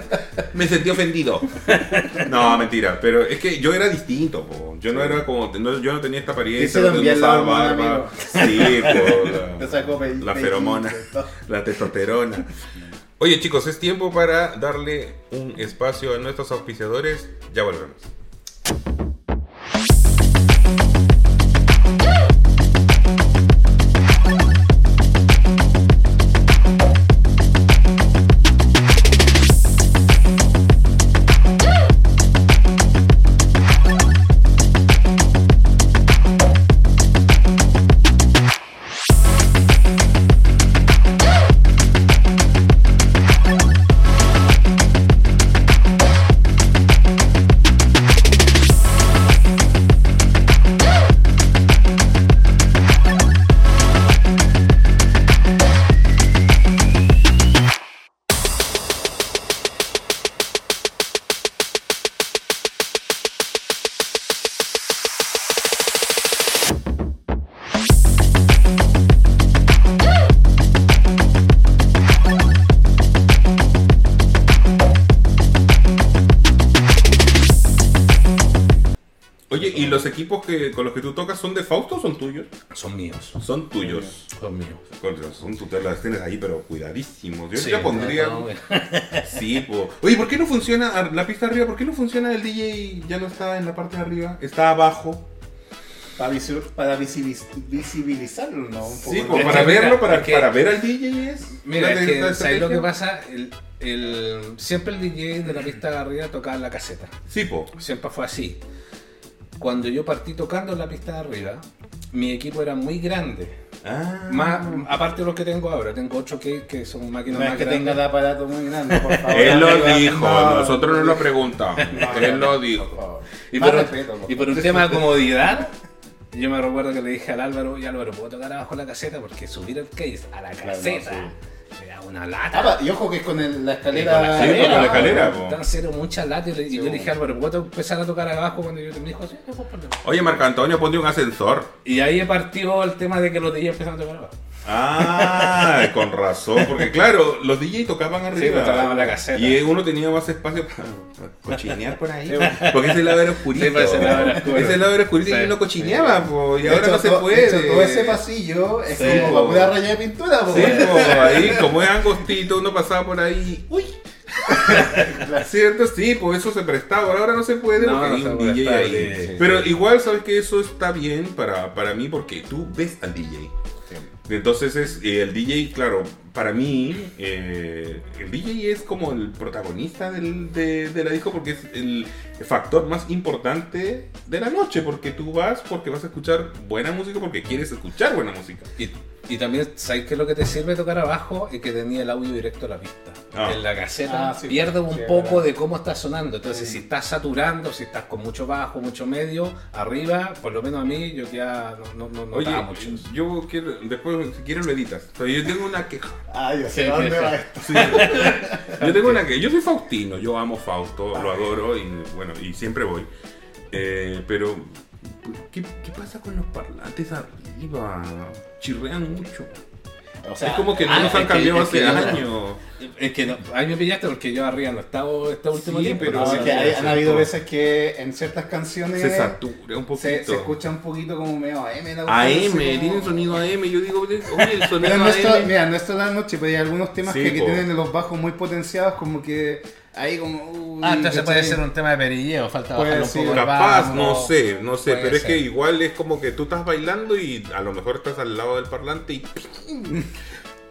Me sentí ofendido. No, mentira. Pero es que yo era distinto, po. Yo no era como. no- yo no tenía esta apariencia. No usaba barba. Sí, po. La, la feromona. La testosterona. Oye, chicos, es tiempo para darle un espacio a nuestros auspiciadores. Ya volvemos. Que, con los que tú tocas son de Fausto o son tuyos? Son míos. Son tuyos. Son míos. Con- Son tuyos, las tienes ahí, pero cuidadísimos. Yo Sí, ya pondría. no, no, Sí, po. Oye, ¿por qué no funciona la pista arriba? ¿Por qué no funciona el DJ? Ya no está en la parte de arriba, está abajo. Para, visi- para visibiliz- visibilizarlo, ¿no? Un poco. Sí, ¿no? como Es para que mira, verlo, para, para ver al DJ es. Mira, es que, ¿sabes lo que pasa? El, el- siempre el DJ de la pista de arriba tocaba en la caseta. Sí, po. Siempre fue así. Cuando yo partí tocando en la pista de arriba, mi equipo era muy grande. Ah. Más, aparte de los que tengo ahora, tengo 8 que, que son máquinas No es más que grandes. tenga el aparato muy grande, por favor. Él lo dijo, No. nosotros no lo preguntamos. No, Él lo dijo. Y Más por, respeto, po. y por un tema de comodidad, yo me recuerdo que le dije al Álvaro, oye Álvaro, ¿puedo tocar abajo la caseta? Porque subir el case a la Claro, caseta me da una lata. Ah, y ojo que es con el- la Y con escalera. la Sí, pues, con la escalera, ah, po. Dan cero mucha lata y, le- y yo Sí, le dije, Álvaro, ¿puedo empezar a tocar abajo cuando yo te me dijo, sí. Oye, Marco Antonio, ponte un ascensor. Y ahí partió el tema de que los DJ empezaron a tocar abajo. Ah, con razón, porque claro, los DJ tocaban arriba. pues, tocaban la caseta. Y uno tenía más espacio para, para cochinear por ahí. Porque ese lado era oscurito. Sí, pues, ese lado era oscuro. Ese lado era oscurito Sí. y uno cochineaba, po, y De ahora hecho, no se puede. de hecho, todo ese pasillo es Sí, como po. para una raya de pintura, po. Sí, po, ahí, como es angostito, uno pasaba por ahí. ¡Uy! ¿Cierto? Sí, pues eso se prestaba. Ahora no se puede No, porque no hay un DJ ahí. Pero igual sabes que eso está bien para, para mí porque tú ves al DJ. Entonces es el DJ, claro, para mí eh, el DJ es como el protagonista del, de, la disco porque es el factor más importante de la noche, porque tú vas porque vas a escuchar buena música, porque quieres escuchar buena música. Y también, ¿sabes qué es lo que te sirve tocar abajo? Es que tenía el audio directo a la pista. Ah. En la caseta Ah, sí. pierde un Sí, poco verdad. de cómo está sonando. Entonces, si estás saturando, si estás con mucho bajo, mucho medio, arriba, por lo menos a mí, yo ya no, no, no Oye, mucho. yo quiero, después si quieres lo editas, pero yo tengo una queja. Ah, yo sé dónde sí, va esto. Sí. Yo tengo una que yo soy Faustino, yo amo Fausto, lo adoro y bueno, y siempre voy. Eh, pero ¿qué, qué pasa con los parlantes arriba? Chirrean mucho. O es como que no ah, nos han que- cambiado es hace que años. Es que no, ahí me pillaste porque yo arriba no estaba este último Sí, tiempo. pero No, es que sí, hay- han habido veces que en ciertas canciones Se satura un poquito. se, se escucha un poquito como medio AM. AM, como- tiene sonido AM. Yo digo, oye, el sonido to- AM. mira, no es toda la noche, pero hay algunos temas Sí, que, que tienen los bajos muy potenciados, como que ahí como... uy, Ah, entonces puede ser un tema de perilleo, falta Puede un poco el Capaz, bajo. no sé, no sé, pero es que igual es como que tú estás bailando y a lo mejor estás al lado del parlante y ¡ping!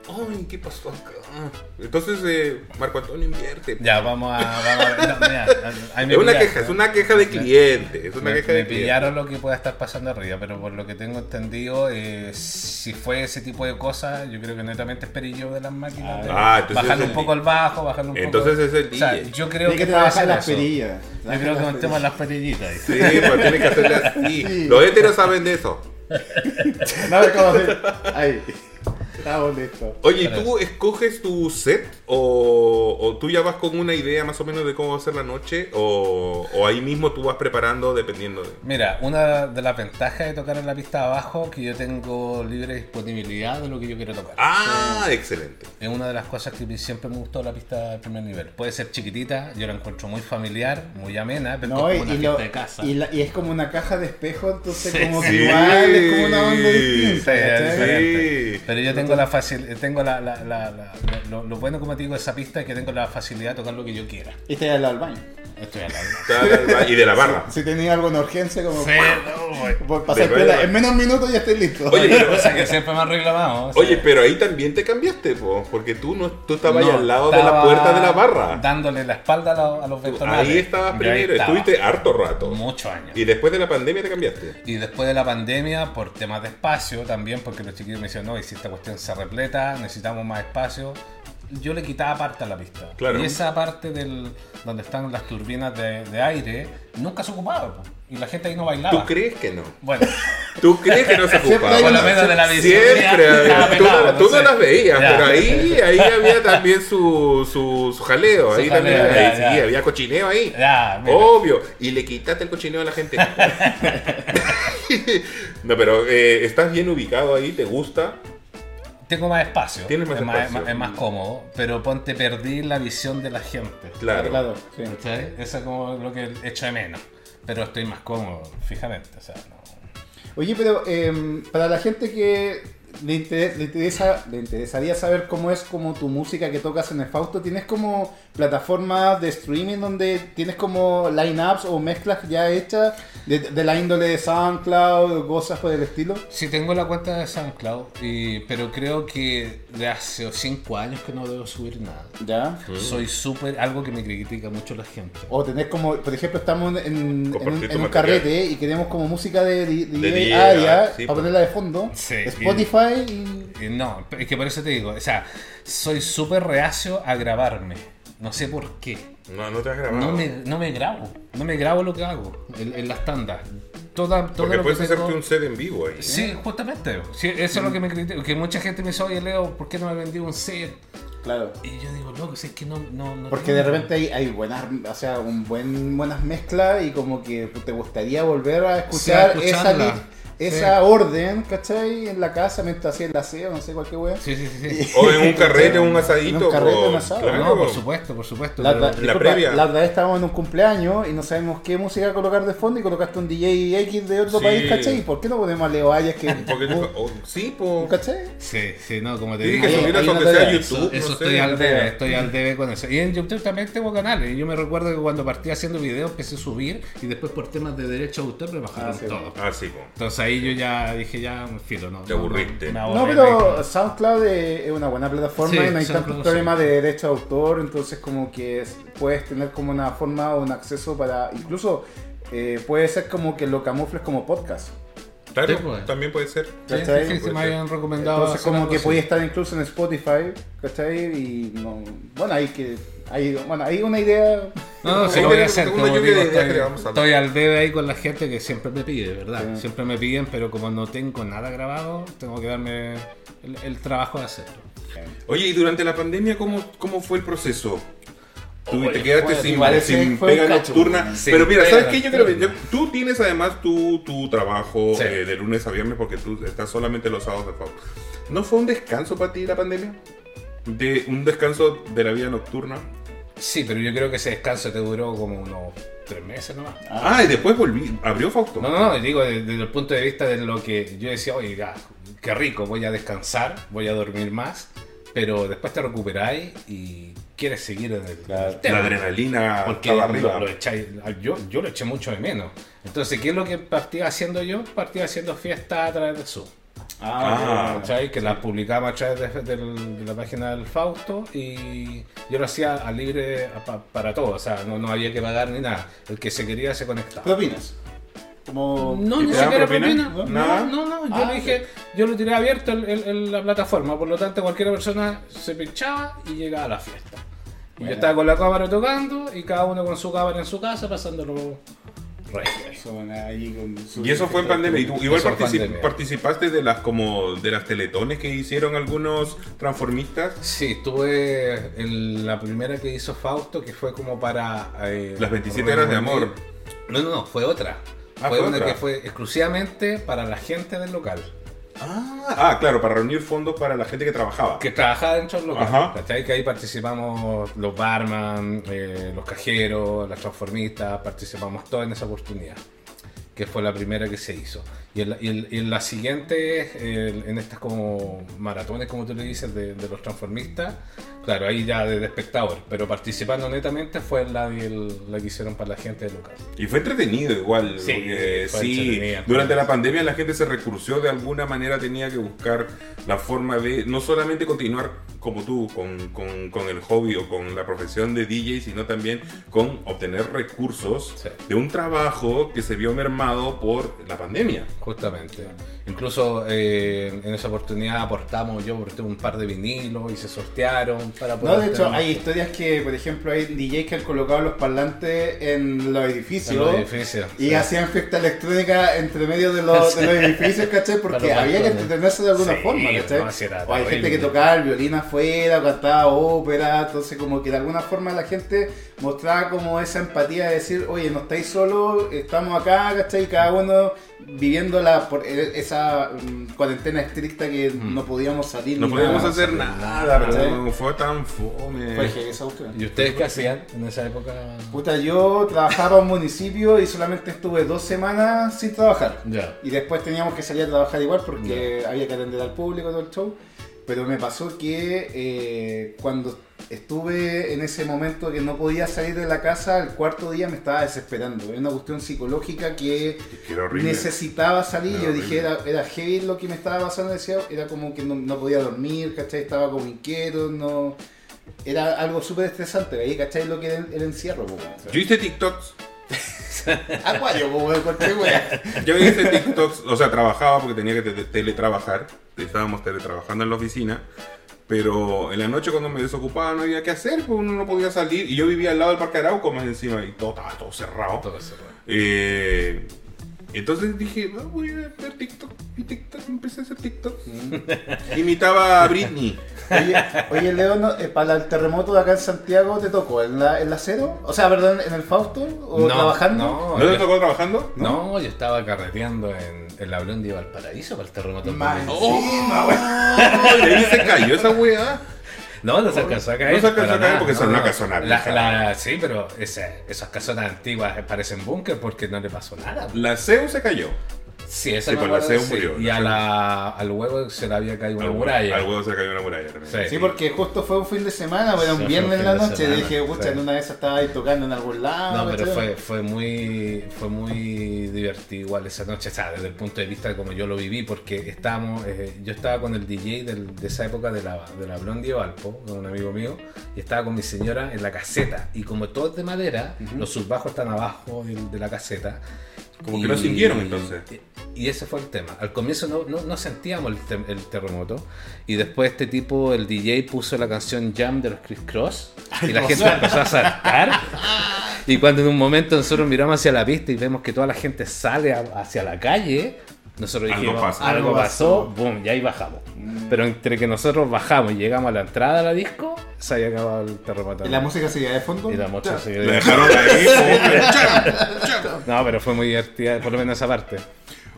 ¡Ay, qué pasó acá! Entonces, eh, Marco Antonio invierte. Ya, vamos a, vamos a ver. No, mira, ahí me es una queja, es una queja de cliente, es una Me, queja me de cliente. pillaron lo que pueda estar pasando arriba, pero por lo que tengo entendido, eh, si fue ese tipo de cosas, yo creo que netamente es perillo de las máquinas. Ah, entonces bajarle un poco el bajo, bajarle un Entonces poco. es el O sea, DJ. yo creo Tiene que, que ser las perillas. Yo creo que es un tema de las perillitas. Sí, pues tiene que hacerle así. Sí. Los héteros saben de eso. No, hacer- Ahí. Estamos listos. Oye, ¿y ¿tú escoges tu set o, o tú ya vas con una idea más o menos de cómo va a ser la noche o, o ahí mismo tú vas preparando dependiendo de... Mira, una de las ventajas de tocar en la pista de abajo que yo tengo libre disponibilidad de lo que yo quiero tocar. Ah, excelente. Es una de las cosas que siempre me gustó la pista de primer nivel. Puede ser chiquitita, yo la encuentro muy familiar, muy amena, pero No, es y, como una y lo- de casa. y la- y es como una caja de espejo, entonces Sí, como que sí. igual es como una onda distinta. Sí. Pero yo tengo la facil tengo la, la- la- lo, lo bueno como te digo de esa pista es que tengo la facilidad de tocar lo que yo quiera. Y está al lado del baño. Estoy al lado. Y de la barra. Si tenía alguna urgencia, como Sí, no, por pasar en menos minutos ya estoy listo. Oye, pero- O sea que siempre me han reclamado. o sea, Oye, pero ahí también te cambiaste, po, porque tú no tú estabas ahí al lado de la puerta de la barra. Dándole la espalda a los, a los ventanales. Ahí estabas ahí primero, estaba. estuviste harto rato. Muchos años. Y después de la pandemia te cambiaste. Y después de la pandemia, por temas de espacio también, porque los chiquillos me decían, no, y si esta cuestión se repleta, necesitamos más espacio, yo le quitaba parte a la pista. Claro. Y esa parte del, donde están las turbinas de, de aire, nunca se ocupaba. po. Y la gente ahí no bailaba. ¿Tú crees que no? Bueno, ¿Tú crees que no se ocupaba? de la visión. Siempre había. Tú, no, tú no las veías, Ya. pero ahí, ahí había también su, su, su jaleo. Su ahí también ya, ahí ya. sí, había cochineo ahí. Obvio. Y le quitaste el cochineo a la gente. no, pero eh, estás bien ubicado ahí, te gusta. Tengo más espacio. Tienes más es, espacio. Más, es más cómodo, pero ponte, perdí la visión de la gente. Claro. Claro, sí. Eso es como lo que echo de menos. Pero estoy más cómodo, fijamente. O sea, no. Oye, pero em, para la gente que le interesa, le interesaría saber cómo es como tu música que tocas en el Fausto, ¿tienes como plataformas de streaming donde tienes como line-ups o mezclas ya hechas de, de la índole de SoundCloud o cosas por el estilo? Sí, tengo la cuenta de SoundCloud, y, pero creo que de hace 5 años que no debo subir nada. ¿Ya? Soy súper, algo que me critica mucho la gente. O tenés como, por ejemplo, estamos en, en un, Compartir tu en un material. carrete y queremos como música de, de, de De área sí, para ponerla de fondo. Sí, Spotify y... Y no, es que por eso te digo, o sea, soy súper reacio a grabarme. No sé por qué. No, no te has grabado. No me, no me grabo. No me grabo lo que hago en, en las tandas. Toda, todo Porque lo puedes que hacerte tengo- un set en vivo ahí. Sí, justamente. Sí, eso es lo que me critico. Que mucha gente me dice, oye, Leo, ¿por qué no me vendí un set? Claro. Y yo digo, loco, si es que no. no, no Porque tengo- de repente hay, hay buenas, o sea, un buen, buenas mezclas y como que te gustaría volver a escuchar Sí, a esa, esa orden, ¿cachai? En la casa mientras hacía el aseo, no sé, cualquier wea. Sí, sí, sí. sí. O en un carrete, un En asadito. un carrete, o- un asado. claro. No, por supuesto, por supuesto. La, pero- otra- disculpa, previa. la otra vez estábamos en un cumpleaños y no sabemos qué música colocar de fondo y colocaste un DJ X de otro Sí. país, ¿cachai? ¿Por qué no ponemos a Leo Ayas que... Porque, o- sí, po. ¿Cachai? Sí, sí, no, como te digo. que no te sea a. Eso, YouTube. eso no estoy sé. al debe, estoy al debe con eso. Y en YouTube también tengo canales. Y yo me recuerdo que cuando partí haciendo videos empecé a subir y después por temas de derecho de autor me bajaron Ah, sí. todo. Ah, sí, po. Entonces ahí yo ya dije, ya, filo, no. Te aburriste. me No, pero me- SoundCloud es una buena plataforma Sí, y no hay SoundCloud, tantos sí. problemas de derecho de autor, entonces como que es- puedes tener como una forma o un acceso para... Incluso eh, puede ser como que lo camufles como podcast. Claro, Sí, pues. también puede ser. ¿cachai? sí, sí, se me habían recomendado. Entonces como que podía estar incluso en Spotify, ¿cachai? Y no, bueno, hay que hay, bueno, hay una idea. No, no, se lo voy a hacer. como digo, que estoy, estoy al debe ahí con la gente que siempre me pide, ¿verdad? Sí. Siempre me piden, pero como no tengo nada grabado, tengo que darme el, el trabajo de hacerlo. Oye, y durante la pandemia, ¿cómo, cómo fue el proceso? Tú Oye, te quedaste fue- sin, sin pega cacho, nocturna. sí. pero mira, ¿sabes qué? Yo creo que yo- tú tienes además tu, tu trabajo Sí. eh, de lunes a viernes porque tú estás solamente los sábados de favor. ¿No fue un descanso para ti la pandemia? De, ¿Un descanso de la vida nocturna? Sí, pero yo creo que ese descanso te duró como unos tres meses nomás. Ah, y después volví, abrió Fausto. No, no, no, digo desde, desde el punto de vista de lo que yo decía, oye, ya, qué rico, voy a descansar, voy a dormir más, pero después te recuperáis y quieres seguir en el, en el La tema. adrenalina Porque estaba lo- arriba. lo echáis- yo, yo lo eché mucho de menos. Entonces, ¿qué es lo que partía haciendo yo? Partía haciendo fiestas a través de Zoom. Ah, ¿cachai? Que las publicamos a través de, la página del Fausto y yo lo hacía a libre pa- para todos. O sea, no, no había que pagar ni nada. El que se quería se conectaba. Propinas. Como... No, ¿Y ni siquiera propina? propina. No, Nada. no, no. Yo Ah, le dije, yo lo tiré abierto en, en- en la plataforma. Por lo tanto, cualquier persona se pinchaba y llegaba a la fiesta. Y Bueno. yo estaba con la cámara tocando y cada uno con su cámara en su casa pasándolo ahí con su- Y eso fue en pandemia. ¿Y tú igual Eso en partici- pandemia. participaste de las como de las teletones que hicieron algunos transformistas? Sí, estuve en la primera que hizo Fausto, que fue como para... eh, Las 27 horas de amor. No, no, no, fue otra. Ah, fue fue una otra. que fue exclusivamente para la gente del local. Ah, ah, claro, para reunir fondos para la gente que trabajaba. Que trabajaba dentro del local. Ajá. ¿cachai? Que ahí participamos los barman, eh, los cajeros, las transformistas, participamos todos en esa oportunidad. Que fue la primera que se hizo. Y en la, y en- y en la siguiente, eh, en estas como maratones, como tú le dices, de, de los transformistas, claro, ahí ya de, de espectador. Pero participando netamente fue la, del- la que hicieron para la gente del local. Y fue entretenido igual. Sí, porque sí, durante la pandemia la gente se recursió de alguna manera, tenía que buscar la forma de no solamente continuar como tú con, con- con el hobby o con la profesión de DJ, sino también con obtener recursos Sí. de un trabajo que se vio mermado por la pandemia. Justamente. Incluso eh, en esa oportunidad aportamos, yo aporté un par de vinilos y se sortearon para poder. No, de hecho, hay historias que, por ejemplo, hay DJs que han colocado los parlantes en los en edificios los edificios. y sí. hacían fiesta electrónica entre medio de los, de los edificios, ¿cachai? Porque había que entretenerse de alguna Sí, forma, ¿cachai? no, sí o hay gente que tocaba el violín afuera, o cantaba ópera, entonces como que de alguna forma la gente mostraba como esa empatía de decir, oye, no estáis solos, estamos acá, ¿cachai? Cada uno viviendo la, por, e- esa mm, cuarentena estricta que no podíamos salir. No ni podíamos nada. hacer nada, ¿cachai? pero fue tan fome. Fue esa. ¿Y ustedes qué hacían en esa época? Puta, yo trabajaba en un municipio y solamente estuve dos semanas sin trabajar. Ya. Y después teníamos que salir a trabajar igual porque había que atender al público todo el show. Pero me pasó que eh, cuando estuve en ese momento que no podía salir de la casa, el cuarto día me estaba desesperando. Era una cuestión psicológica que Que era horrible. necesitaba salir. Era Yo dije, era, era heavy lo que me estaba pasando. Decía, era como que no, no podía dormir, ¿cachai? Estaba como inquieto, no... Era algo súper estresante, ahí, ¿cachai? Lo que era el, el encierro. Yo hice TikToks. Acuario, po, weón, cualquier wea. Yo hice TikToks, o sea, trabajaba porque tenía que te- teletrabajar. Estábamos teletrabajando en la oficina. Pero en la noche cuando me desocupaba no había qué hacer, pues uno no podía salir. Y yo vivía al lado del Parque Arauco más encima y todo estaba todo cerrado. Todo cerrado. Eh, entonces dije, "Ah, voy a ver TikTok. Y TikTok, empecé a hacer TikTok. Imitaba a Britney. Oye, oye Leo, ¿no? Eh, para el terremoto de acá en Santiago te tocó en la, en la cero? O sea, perdón, en el Fausto o trabajando. No, ¿No te yo- tocó trabajando? no, yo estaba carreteando en, en la Blondie de Valparaíso para el terremoto. 2010. encima, güey. ¡Oh! Ahí se cayó esa weá. No, no se alcanzó a caer. No se alcanzó a caer porque no, son una no. casona La- la- sí, pero ese- esas casonas antiguas parecen búnker porque no le pasó nada. La CEU se cayó. Sí, esa Sí, me pues la acuerdo, CEU murió, Y la a la, al huevo se le había caído una Al huevo- muralla. Al huevo se le cayó una muralla también. Sí. Sí, porque justo fue un fin de semana, Sí, un fue viernes un en la noche. semana, Dije, pucha, sí. en una de esas estaba ahí tocando en algún lado. No, pero fue, fue muy fue muy divertido igual esa noche, o sea, desde el punto de vista de como yo lo viví, porque estábamos, eh, yo estaba con el DJ del- de esa época de la, de la Blondie Valpo, un amigo mío, y estaba con mi señora en la caseta, y como todo es de madera, los subbajos están abajo de, de la caseta. Como que no sintieron, entonces. Y, ese fue el tema. Al comienzo no, no, no sentíamos el, te- el terremoto. Y después este tipo, el DJ, puso la canción Jam de los Chris Cross. Y la gente empezó a saltar. Y cuando en un momento nosotros miramos hacia la pista y vemos que toda la gente sale hacia la calle, nosotros Algo dijimos, pasa. algo Algo pasó, pasó. boom, y ahí bajamos. Pero entre que nosotros bajamos y llegamos a la entrada de la disco, se había acabado el terremoto. ¿Y la música seguía de fondo? Y la mocha Ya. seguía- La dejaron ahí. No, pero fue muy divertida, por lo menos esa parte.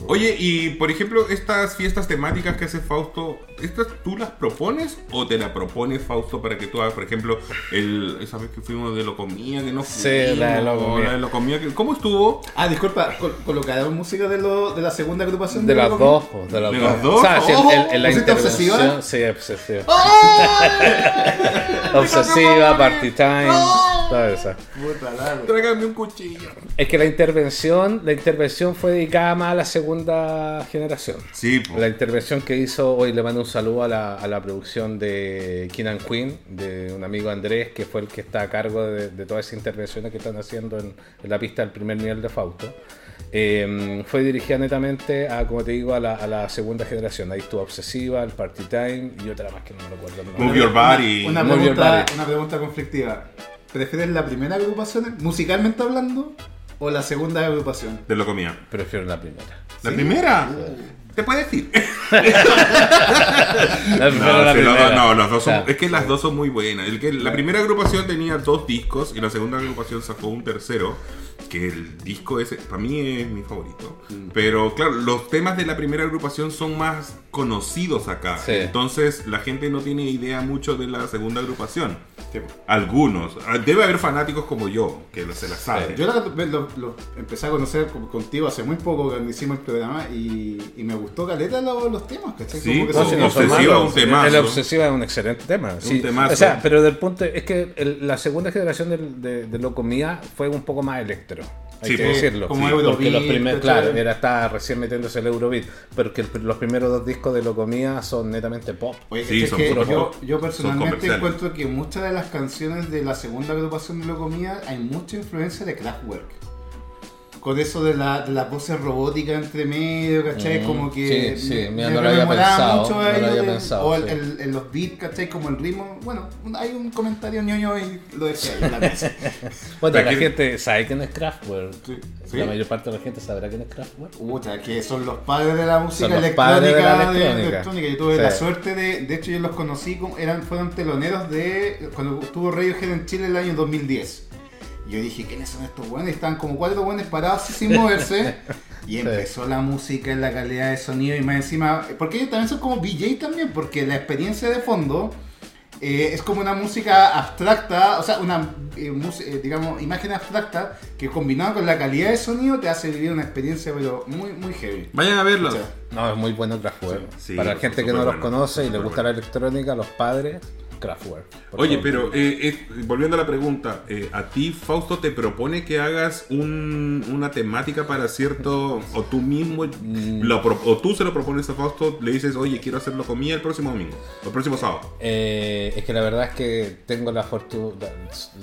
Oye, y por ejemplo, estas fiestas temáticas que hace Fausto, ¿estas tú las propones o te la propone Fausto para que tú hagas, por ejemplo, el, esa vez que fuimos de Locomía, que no Sí, fuimos, la de Locomía. la de Locomía, que- ¿cómo estuvo? Ah, disculpa, col- ¿colocaron música de, lo, de la segunda agrupación? De las dos, po, de las ¿De dos. las dos? O sea, sí, en- en, en la ¿Pusiste intervención. obsesiva? Sí, obsesiva. obsesiva, party time, esa. Puta un cuchillo. Es que la intervención, la intervención fue dedicada más a la segunda generación. Sí, po. La intervención que hizo, hoy le mando un saludo a la, a la producción de King and Queen, de un amigo Andrés, que fue el que está a cargo de, de todas esas intervenciones que están haciendo en, en la pista del primer nivel de Fausto. Eh, fue dirigida netamente a, como te digo, a la, a la segunda generación. Ahí estuvo Obsesiva, el Party Time y otra más que no me recuerdo. Move Your Body. Una pregunta, una pregunta conflictiva. ¿Prefieres la primera agrupación, musicalmente hablando, o la segunda agrupación? De Locomía. Prefiero la primera. ¿La ¿Sí? primera? ¿Te puedes decir? No, la sí, los no, los dos son, es que las dos son muy buenas. El que, la primera agrupación tenía dos discos y la segunda agrupación sacó un tercero. Que el disco ese, para mí es mi favorito. Mm. Pero claro, los temas de la primera agrupación son más conocidos acá. Sí. Entonces la gente no tiene idea mucho de la segunda agrupación. Algunos. Ah, Debe haber fanáticos como yo que lo- se la saben. Yo la- lo, lo empecé a conocer con- contigo hace muy poco cuando hicimos el programa y, y me gustó caleta los, los temas, ¿cachai? Sí, Como que no, son- si no Obsesiva un temazo. El Obsesiva es un excelente tema. sí. temazo. O sea, pero del punto es que el- la segunda generación de, de Locomía fue un poco más electro. Hay Sí, que pues, decirlo. como Sí, porque los primeros, claro, era estaba recién metiéndose el Eurobeat, pero que el- los primeros dos discos de Locomía son netamente pop. Oye, Sí, son que yo, pop. yo Son personalmente encuentro que muchas de las canciones de la segunda agrupación de Locomía hay mucha influencia de Kraftwerk. Con eso de, la, de las voces robóticas entre medio, ¿cachai? Mm, como que sí, sí, me- mira, no lo había pensado, mucho no a lo ellos había de- pensado, O el- sí. el- en los beats, ¿cachai? Como el ritmo. Bueno, hay un comentario ñoño y lo dejé ahí en la mesa. Bueno, la que- gente sabe quién es Kraftwerk. Sí. La mayor parte de la gente sabrá quién es Kraftwerk. Puta, que son los padres de la música Son los electrónica. padres de la de- electrónica. electrónica. Yo tuve Sí. la suerte de, de hecho yo los conocí, como- eran, fueron teloneros de cuando estuvo Radiohead en Chile el año 2010. Yo dije, ¿quiénes son estos buenos? Y estaban como cuatro buenos parados sin moverse. Y empezó la música, la calidad de sonido y más encima, porque ellos también son como DJ también, porque la experiencia de fondo eh, es como una música abstracta, o sea, una, eh, eh, digamos, imagen abstracta que combinada con la calidad de sonido te hace vivir una experiencia, pero muy, muy heavy. Vayan a verlos. O sea, No, es muy bueno Kraftwerk. Sí, Para la gente que no los conoce y le súper gusta la electrónica, los padres, Kraftwerk. Por Oye, favor. pero eh, eh, volviendo a la pregunta, eh, ¿a ti Fausto te propone que hagas un- una temática para cierto, o tú mismo, Mm. lo o tú se lo propones a Fausto, le dices, oye, quiero hacerlo conmigo el próximo domingo, o el próximo sábado? Es que la verdad es que tengo la fortuna,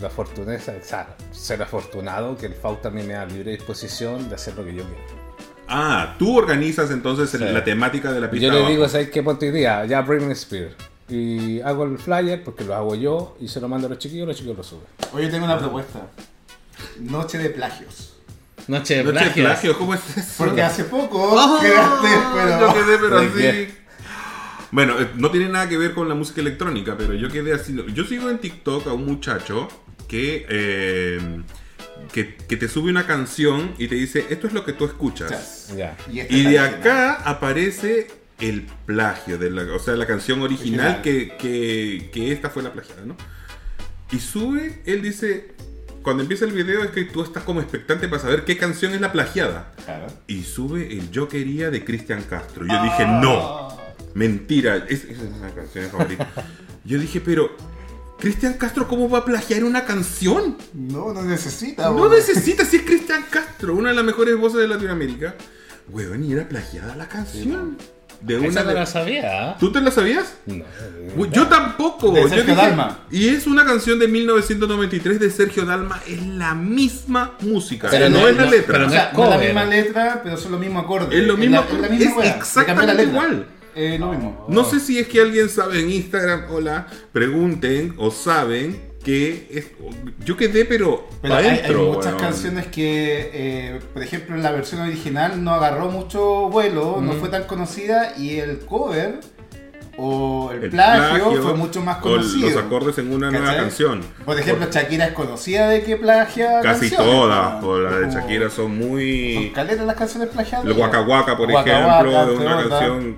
la fortuneza, o sea, ser afortunado que el FAU también me da libre disposición de hacer lo que yo quiero. Ah, tú organizas entonces Sí. la temática de la pista Yo le digo, ¿sabes qué ponte hoy día? Ya Britney Spears. Y hago el flyer porque lo hago yo y se lo mando a los chiquillos, los chiquillos lo suben. Oye, tengo una propuesta. Noche de plagios. Noche de Noche de plagios. plagio, ¿cómo es eso? Porque hace poco Ah, quedaste, pero... Yo quedé, pero ¿De así. qué? Bueno, eh, no tiene nada que ver con la música electrónica, pero yo quedé así. Yo sigo en TikTok a un muchacho que, eh, que, que te sube una canción y te dice, esto es lo que tú escuchas. Este Y de acá aparece el plagio, de la, o sea, la canción original. Que, que, que esta fue la plagiada, ¿no? Y sube, él dice, cuando empieza el video es que tú estás como expectante para saber qué canción es la plagiada. Claro. Y sube el Yo Quería de Cristian Castro. Yo dije, no, mentira, es, esa es una canción favorita. Yo dije, pero, ¿Cristian Castro cómo va a plagiar una canción? No, no necesita. No necesita, si es Cristian Castro, una de las mejores voces de Latinoamérica. Weón, y era plagiada la canción. De una Esa no de- la sabía, ¿ah? ¿Tú te la sabías? No. Uy, Yo tampoco. De Yo Sergio Dalma. Y es una canción de 1993 de Sergio Dalma. Es la misma música. Pero no, no- es la no- letra. pero O no sea, es no es la misma letra, pero son los mismos acordes. Es lo mismo, la, la misma es. Le exactamente igual. Eh, lo mismo. No sé si es que alguien sabe en Instagram, hola, pregunten o saben que es- yo quedé pero, Pero pa' hay, muchas canciones que, eh, por ejemplo, en la versión original no agarró mucho vuelo, no fue tan conocida y el cover o el, El plagio, fue mucho más o conocido. los acordes en una nueva canción. Por ejemplo, Shakira es conocida de que plagia Casi canciones, todas, ¿no? por la de Shakira son Son muy... caletas las canciones plagiadas. El Waka Waka, por Waka ejemplo, Waka, de una canción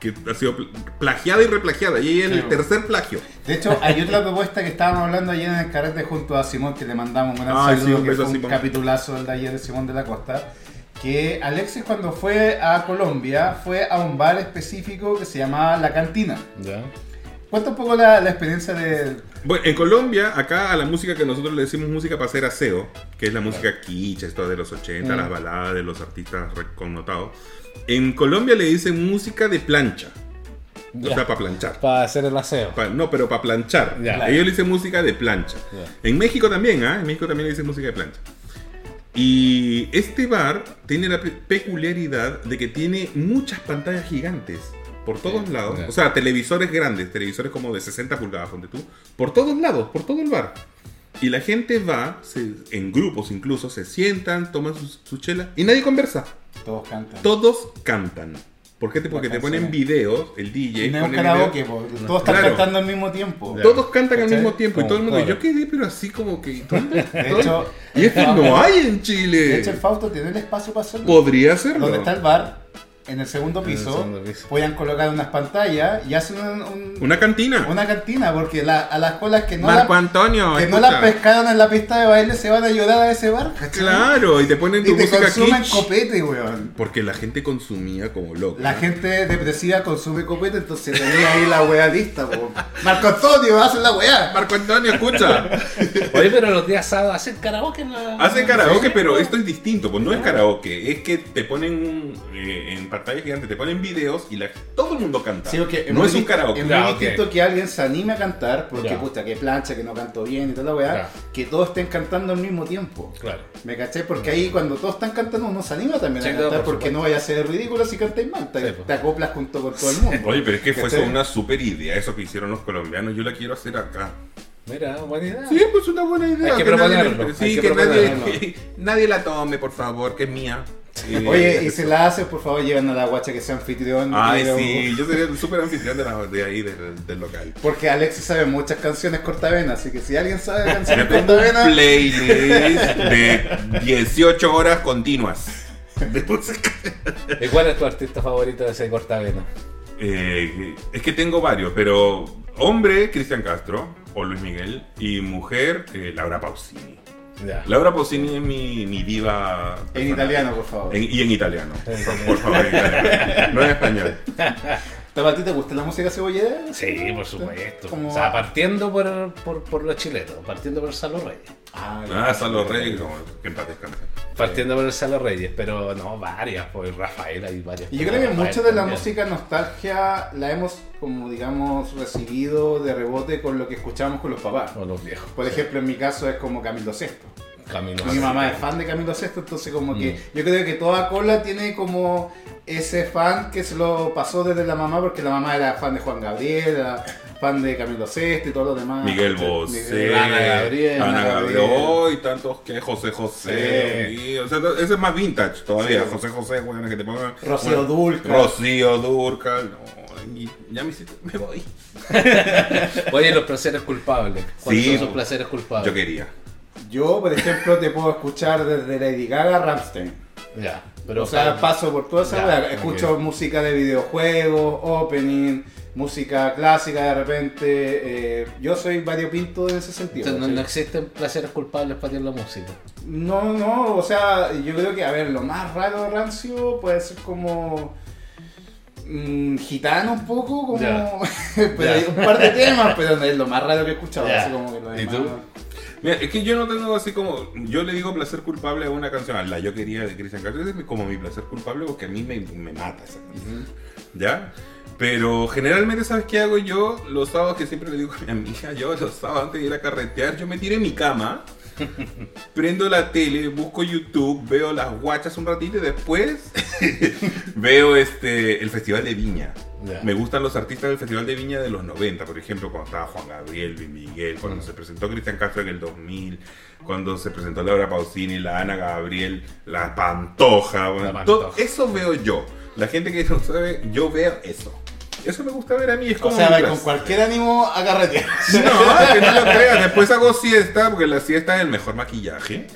que ha sido pl- plagiada y replagiada. Y ella es Sí, el tercer plagio. De hecho, hay otra propuesta que estábamos hablando ayer en el carrete junto a Simón, que le mandamos un sí, saludo, un que fue un capitulazo el de ayer de Simón de la Costa. Que Alexis cuando fue a Colombia fue a un bar específico que se llamaba La Cantina. Ya. Cuenta un poco la, la experiencia de... Bueno, en Colombia, acá a la música que nosotros le decimos música para hacer aseo, que es la música quiche, esto de los 80, Mm. las baladas de los artistas connotados. En Colombia le dicen música de plancha. O Ya. sea, para planchar. Para hacer el aseo. Pa- no, pero para planchar. Ya. Ellos le dicen música de plancha. Ya. En México también, ¿ah? En México también le dicen música de plancha. Y este bar tiene la pe- peculiaridad de que tiene muchas pantallas gigantes por todos lados. ya. O sea, televisores grandes, televisores como de 60 pulgadas, ponte tú. Por todos lados, por todo el bar. Y la gente va, se- en grupos incluso, se sientan, toman su, su chela y nadie conversa. Todos cantan. Todos cantan. ¿Por qué? te- Porque te ponen videos, el DJ. Y no pone karaoke, videos. po, todos están Claro. cantando al mismo tiempo. Ya. Todos cantan al ¿Cachai? mismo tiempo y todo el mundo. Como Yo quedé, pero así como que. ¿dónde? De hecho, y es que no hay en Chile. de hecho el Fausto tiene el espacio para hacerlo. Podría hacerlo. Donde está el bar, en el segundo el piso, segundo piso. puedan colocar unas pantallas y hacen un- un- Una cantina. una cantina, porque la- a las colas que no, Marco la, Antonio. que no escucha. la pescaron en la pista de baile se van a llorar a ese bar. ¿cachai? Claro, y te ponen tu Y te música consumen kitsch. copete, weón. Porque la gente consumía como loco. La gente depresiva consume copete, entonces tenía ahí la weá lista, po. Marco Antonio, hacen la weá. Marco Antonio, escucha. Oye, pero los días sábados hacen karaoke en la... Hacen karaoke, Sí. pero esto es distinto, pues no es karaoke, es que te ponen eh, en pantalla gigante, te ponen videos y la- todo el mundo canta. Sí, porque no muy es un karaoke. Es muy distinto que alguien se anime a cantar, porque Ya. puta, que plancha, que no canto bien y toda la weá, Ya. que todos estén cantando al mismo tiempo. Claro. ¿Me caché? Porque ahí cuando todos están cantando uno se anima también Sí, a cantar por porque supuesto. no vaya a ser ridículo si cantáis mal, te, Sí, pues. te acoplas junto con todo el mundo. Oye, pero es que fue una super idea, eso que hicieron los colombianos, yo la quiero hacer acá. Mira, buena idea. Sí, pues una buena idea. Hay que nadie proponerlo, hay Sí, que que, nadie, proponerlo. nadie la tome, por favor, que es mía. Oye, y si la haces, por favor, lleven a la guacha que sea anfitrión. Ay, pero- sí, yo sería el súper anfitrión de, la- de ahí, del, del local. Porque Alexis sabe muchas canciones cortavenas, así que si alguien sabe canciones cortavenas, playlist de 18 horas continuas. de música. ¿Y cuál es tu artista favorito de ese cortavena? Eh, es que tengo varios, pero hombre, Cristian Castro o Luis Miguel, y mujer, eh, Laura Pausini. Ya. Laura Pausini es mi, mi diva. en personal. italiano, por favor. En- y en italiano. En Por, italiano. por favor, en italiano. No en español. ¿Pero ¿A ti te gusta la música cebollera? Sí, por supuesto. O sea, partiendo por, por, por los chilenos, partiendo por el Salo Reyes. Ah, Ah, Salo Rey, como que. Partiendo por el Salo Reyes, pero no, varias, pues Rafael hay varias. Y yo creo que mucho de la música nostalgia la hemos, como digamos, recibido de rebote con lo que escuchábamos con los papás. O los viejos. Por ejemplo, en mi caso es como Camilo VI. Camino Mi mamá es fan de Camilo VI, entonces como que Mm. yo creo que toda cola tiene como ese fan que se lo pasó desde la mamá, porque la mamá era fan de Juan Gabriel, era fan de Camilo Sesto y todo lo demás. Miguel Bosé, Ana Gabriel, Ana Ana Gabriel, oh, y tantos que José José, y- o sea, ese es más vintage todavía, Sí. José José, bueno, que te pongan Rocío Dúrcal. Rocío Dúrcal, no, y ya me hiciste, me voy. Oye, los placeres culpables. ¿Cuáles Sí, son sus placeres culpables? Yo quería. Yo, por ejemplo, te puedo escuchar desde Lady Gaga a Rammstein. Ya, pero o sea, paso por toda esa Ya. Escucho música de videojuegos, opening, música clásica de repente. eh, yo soy variopinto en ese sentido. Entonces, no, no existen placeres culpables para ti en la música. No, no, o sea, yo creo que, a ver, lo más raro de Rancio puede ser como. mm, gitano un poco, como. Pero hay un par de temas, pero no es lo más raro que he escuchado. Así como que lo ¿Y demás- tú? Mira, es que yo no tengo así como. Yo le digo placer culpable a una canción. A la yo quería de Cristian Castro. Es como mi placer culpable porque a mí me, me mata esa canción. ¿Ya? Pero generalmente, ¿sabes qué hago yo? Los sábados que siempre le digo a mi amiga, yo los sábados antes de ir a carretear, yo me tiro en mi cama, prendo la tele, busco YouTube, veo las guachas un ratito y después veo este el Festival de Viña. Me gustan los artistas del Festival de Viña de los 90, por ejemplo, cuando estaba Juan Gabriel, Luis Miguel, cuando se presentó Cristian Castro en el 2000, cuando se presentó Laura Pausini, la Ana Gabriel, la Pantoja, bueno, La todo Pantoja. eso veo yo. La gente que no sabe, yo veo eso. Eso me gusta ver a mí, es O como... sea, mi va con cualquier ánimo a carretear. No, que no lo creas. Después hago siesta, porque la siesta es el mejor maquillaje.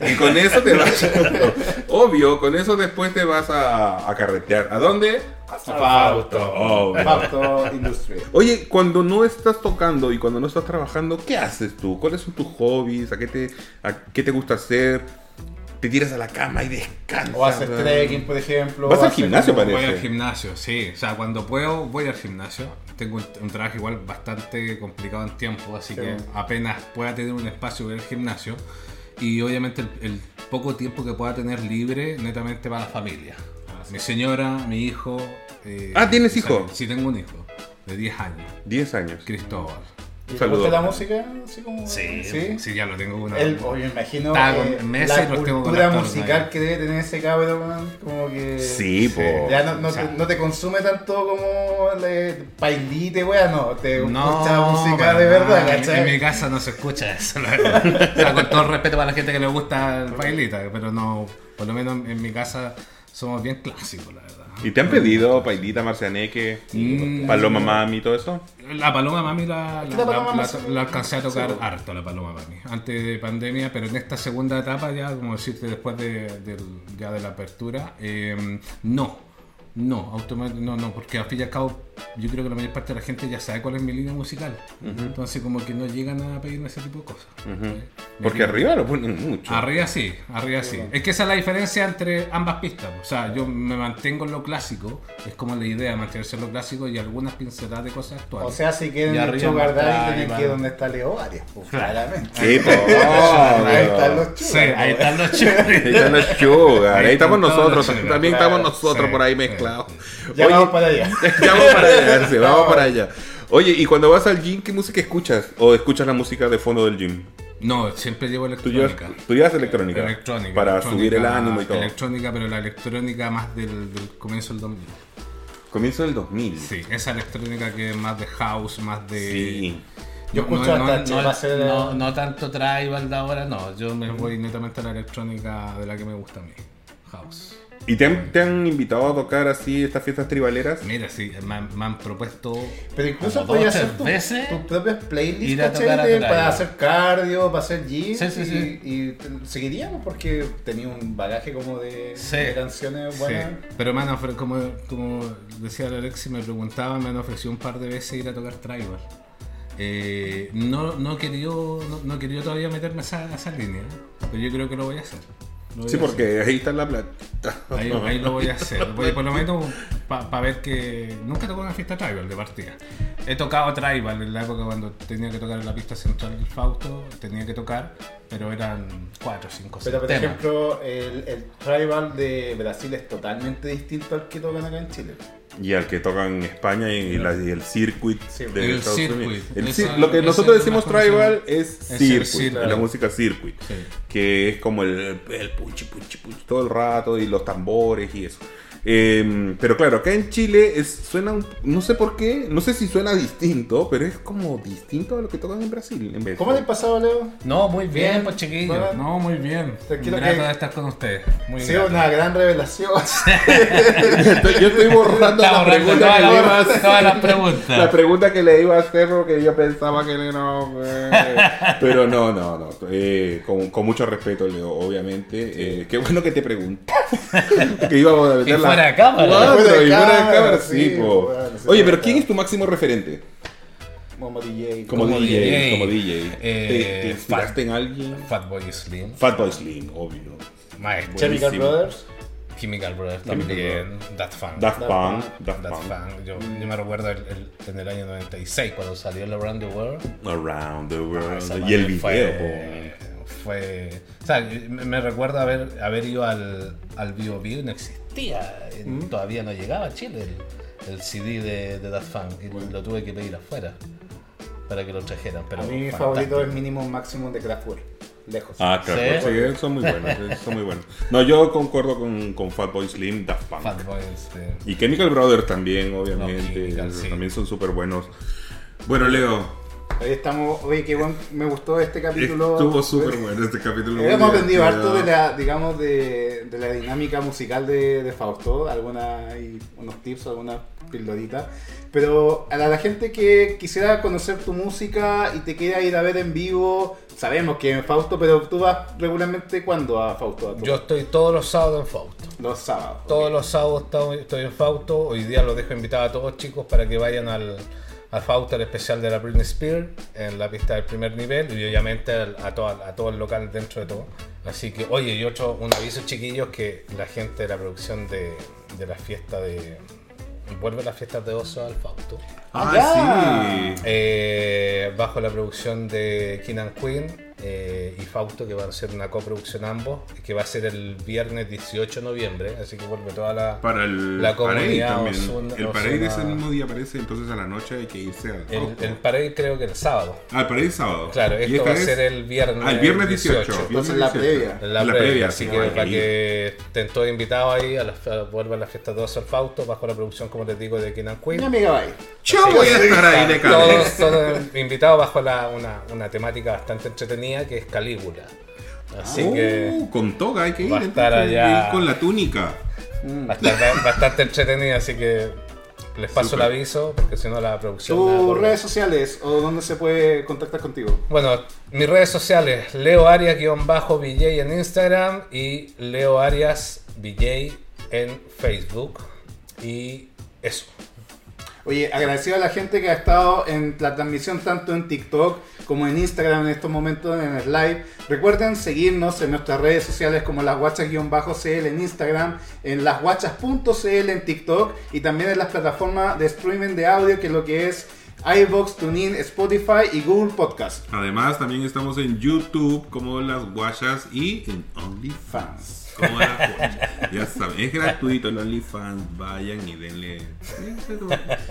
Y con eso te vas. Obvio, con eso después te vas a, a carretear. ¿A dónde? A Fausto. Fausto Industria. Oye, cuando no estás tocando y cuando no estás trabajando, ¿qué haces tú? ¿Cuáles son tus hobbies? ¿A qué te, a qué te gusta hacer? ¿Te tiras a la cama y descansas? O hacer trekking, por ejemplo. Vas al gimnasio, parece. Voy al gimnasio, sí. O sea, cuando puedo, voy al gimnasio. Tengo un, un trabajo igual bastante complicado en tiempo, así Sí. que apenas pueda tener un espacio voy al gimnasio. Y obviamente el, el poco tiempo que pueda tener libre, netamente para la familia. Mi señora, mi hijo. eh, Ah, ¿tienes hijo? Sí, tengo un hijo de 10 años, 10 años. Cristóbal. ¿Y te Saludos. gusta la música? Así como, Sí, ¿Sí? sí, ya lo tengo una. El, o yo imagino Está eh, con meses la tengo cultura musical que debe tener ese cabrón, como que... Sí, po. Ya no, no, O sea, te, no te consume tanto como le, pailite, wea, no. Te No, escucha música de verdad, nada. En- mi ¿cachai? casa no se escucha eso, la verdad. O sea, con todo el respeto para la gente que le gusta el bailita, pero no, por lo menos en mi casa somos bien clásicos, la verdad. ¿Y te han pedido Pailita, Marcianeque, Mm. Paloma Mami y todo eso? La Paloma Mami la, la, La Paloma la- Mami, la- la alcancé a tocar sí. harto, la Paloma Mami, antes de pandemia, pero en esta segunda etapa ya, como decirte, después de, del- ya de la apertura, eh, no. No, automáticamente no, no, porque al fin y al cabo yo creo que la mayor parte de la gente ya sabe cuál es mi línea musical. Entonces como que no llegan a pedirme ese tipo de cosas. ¿sí? Porque arriba lo ponen mucho. Arriba sí, arriba sí. Es que esa es la diferencia entre ambas pistas. O sea, yo me mantengo en lo clásico, es como la idea, mantenerse en lo clásico y algunas pinceladas de cosas actuales. O sea, si quieren el Sugar Daddy, tienen que ir donde está Leo Arias, pues, claramente. Sí, po. Ahí están los Sí, chulos. ahí están los chicos. Ahí están los sugar, ahí, Ahí estamos nosotros, también estamos nosotros por ahí sí. Mezclados. Ya Oye, vamos para allá. ya vamos para allá, sí, vamos para allá. Oye, y cuando vas al gym, ¿qué música escuchas? ¿O escuchas la música de fondo del gym? No, siempre llevo ¿Tú llevas, electrónica. tú llevas electrónica? Electrónica. Para electrónica, subir el ánimo y todo. Electrónica, pero la electrónica más del, del comienzo del 2000. Comienzo del 2000. Sí, esa electrónica que es más de house, más de... Sí. Yo escucho hasta no, Che, va a ser- no, no tanto tribal de ahora, no. Yo me voy netamente a la electrónica de la que me gusta a mí. House. ¿Y te han, te han invitado a tocar así estas fiestas tribaleras? Mira, sí, me han, me han propuesto. Pero incluso como podías dos, hacer tres tu- veces tus propias playlists ir a ¿cachai? tocar a de- tocar, para hacer cardio, para hacer gym. Sí, sí, y, sí. y te- seguiríamos porque tenía un bagaje como de, Sí. de canciones Sí, buenas. pero me han ofrecido, como, como decía el Alexi, me preguntaba, me han ofrecido un par de veces ir a tocar tribal. Eh, no, no, he querido, no, no he querido todavía meterme a esa, a esa línea, pero yo creo que lo voy a hacer. Lo Sí, porque ahí está la plata. Ahí, ahí lo voy a hacer. Voy por lo menos para ver que. Nunca tocó una fiesta tribal de partida. He tocado tribal en la época cuando tenía que tocar en la pista central del Fausto. Tenía que tocar, pero eran 4, 5, 6 Pero por temas. ejemplo, el, el tribal de Brasil es totalmente distinto al que tocan acá en Chile. Y al que tocan en España y, la- y el circuit Sí, de el Estados circuit. Unidos. El Esa- cir- lo que nosotros decimos tribal es Es circuit, la música circuit, Sí. que es como el, el punchi, punchi, punchi todo el rato y los tambores y eso. Eh, pero claro, acá en Chile es, suena, un- no sé por qué, no sé si suena distinto, pero es como distinto a lo que tocan en Brasil. En vez ¿Cómo le ha pasado, Leo? No, muy bien, Bien, pues chiquillos. bueno. No, muy bien. Tranquilo Grato que- de estar con ustedes. Muy Ha bien. sido una gran revelación. Yo estoy borrando la pregunta todas que le iba a las- hacer. todas las preguntas. La pregunta que le iba a hacer porque yo pensaba que le no. eh, Pero no, no, no. eh, con, con mucho respeto, Leo, obviamente. Eh, qué bueno que te pregunté. que íbamos a meter Y la- fuera de cámara. Cuatro, Fuera de y fuera de cámara, cámara, sí, sí, po. bueno, sí, Oye, pero. ¿quién es tu máximo referente? Como DJ. Como, Como DJ, DJ. Como DJ. Eh, ¿Te, te inspiraste en alguien? Fatboy Slim. Fatboy Slim, obvio. Maestro. Chemical. Brothers. Chemical Brothers también. Daft Punk. Daft Punk. Daft Punk. Punk. Yo, yo me recuerdo el- el- en el año 96 cuando salió el Around the World. Around the Esa world. Y el video, fue, po. fue o sea, me recuerdo haber, haber ido al, al Bio Bio y no existía, eh, Mm. todavía no llegaba a Chile el, el CD de, de Daft Punk y lo tuve que pedir afuera para que lo trajeran. Pero A mí mi favorito es Minimum Maximum de Kraftwerk. Lejos. Ah, claro, ¿Sí? sí, son muy buenos, son muy buenos. No, yo concuerdo con, con Fatboy Slim, Daft Punk. Este, Y Chemical Brothers también, obviamente, No, Chemical, sí. también son súper buenos. Bueno, Leo, Hoy estamos, oye, qué bueno, me gustó este capítulo. estuvo súper bueno este capítulo. muy Hemos aprendido harto de la, digamos, de, de la dinámica musical de, de Fausto, algunas, hay unos tips, algunas pildoritas. Pero a la, la gente que quisiera conocer tu música y te quiera ir a ver en vivo, sabemos que en Fausto, pero tú vas regularmente cuándo a Fausto? A yo estoy todos los sábados en Fausto. los sábados. Todos ok. los sábados estoy- estoy en Fausto. Hoy día los dejo invitados a todos chicos para que vayan al, al Fausto, al especial de la Britney Spears, en la pista del primer nivel y obviamente a, toda- a todo el local dentro de todo. Así que, oye, y otro, un aviso chiquillos que la gente de la producción de, de la fiesta de... Vuelve las fiestas de oso al Fausto. Ah, sí. Eh, bajo la producción de and Queen eh, y Fausto, que van a ser una coproducción ambos, que va a ser el viernes 18 de noviembre, así que vuelve toda la... Para el La comunidad también. Osuna- el parade Osuna- ese mismo día aparece, entonces a la noche hay que irse al El, el parade creo que el sábado. Ah, el parade es sábado. Claro, esto va a ser el viernes, Ah, el viernes 18. Entonces, viernes la 18. previa. En la, La previa, previa, así sí, que para ir. que estén todos invitados ahí a las a- vuelvan las fiestas de al Fausto, bajo la producción, como les digo, de King and Mi Queen. amiga ir. Yo voy a estar ahí de Todos, cabeza. todos invitados bajo la, una, una temática bastante entretenida que es Calígula. Así que Uh, con toga hay que ir. va a estar allá. ir Con la túnica. a estar bastante entretenida, así que les paso el aviso, porque si no la producción... me va a ¿Tus redes sociales o dónde se puede contactar contigo? Bueno, mis redes sociales, Leo Arias-VJ en Instagram y Leo Arias VJ en Facebook. Y eso. Oye, agradecido a la gente que ha estado en la transmisión tanto en TikTok como en Instagram en estos momentos en el live. Recuerden seguirnos en nuestras redes sociales como las guachas-cl en Instagram, en lasguachas.cl en TikTok y también en las plataformas de streaming de audio que es lo que es iVoox, TuneIn, Spotify y Google Podcast. Además, también estamos en YouTube como Las Guachas y en OnlyFans. Como Las Guachas. Ya saben, es gratuito el OnlyFans. Vayan y denle.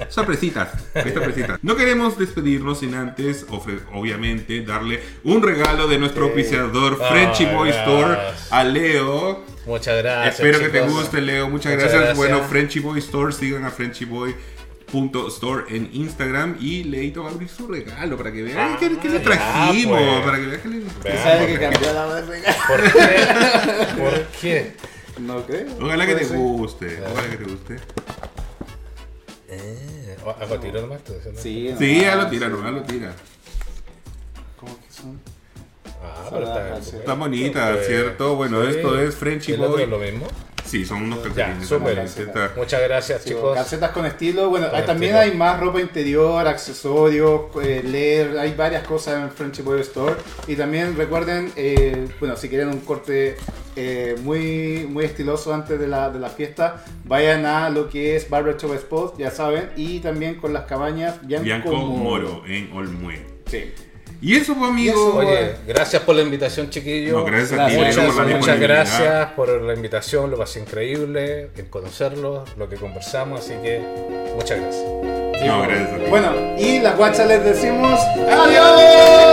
Sorpresitas. sorpresitas. No queremos despedirnos sin antes, obviamente, darle un regalo de nuestro auspiciador Ah, Frenchy Boy. Store a Leo. Muchas gracias. Espero que te guste, Leo. Muchas, Muchas gracias. gracias. Bueno, Frenchy Boy Store, sigan a Frenchy Boy. Punto store en Instagram y Leito va a abrir su regalo para que vean Ah, qué, qué le ya, trajimos. pues. Para que vean que le. Veamos. ¿Sabe que cambió la de regalo? ¿Por qué? ¿Por qué? No creo. Ojalá que te ser. guste. Ojalá que te guste. Eh, ¿Hago tiro nomás? ¿Tú dices, no? Sí, Sí, lo tira, lo tira. ¿Cómo que son? Ah, pero está. Está bonita, Eh, ¿cierto? Bueno, sí. esto es Frenchy ¿El otro Boy. es lo mismo? Sí, son unos Ya, calcetines. también, está- Muchas gracias, Sí, chicos. calcetas con estilo. Bueno, Con hay- también estilo. hay más ropa interior, accesorios, eh, leer, hay varias cosas en Frenchy Boy Store. Y también recuerden, eh, bueno, si quieren un corte eh, muy, muy estiloso antes de la, de la fiesta, vayan a lo que es Barber Shop Spot, ya saben, y también con las cabañas Bianco, Bianco Moro. Moro en Olmué. Sí. Y eso, pues, amigo. Oye, gracias por la invitación, chiquillo. No, gracias a ti, Gracias. Muchas, muchas gracias por la invitación, lo pasé increíble en conocerlo, lo que conversamos, así que muchas gracias. No, gracias a ti. Bueno, y las guachas les decimos ¡Adiós!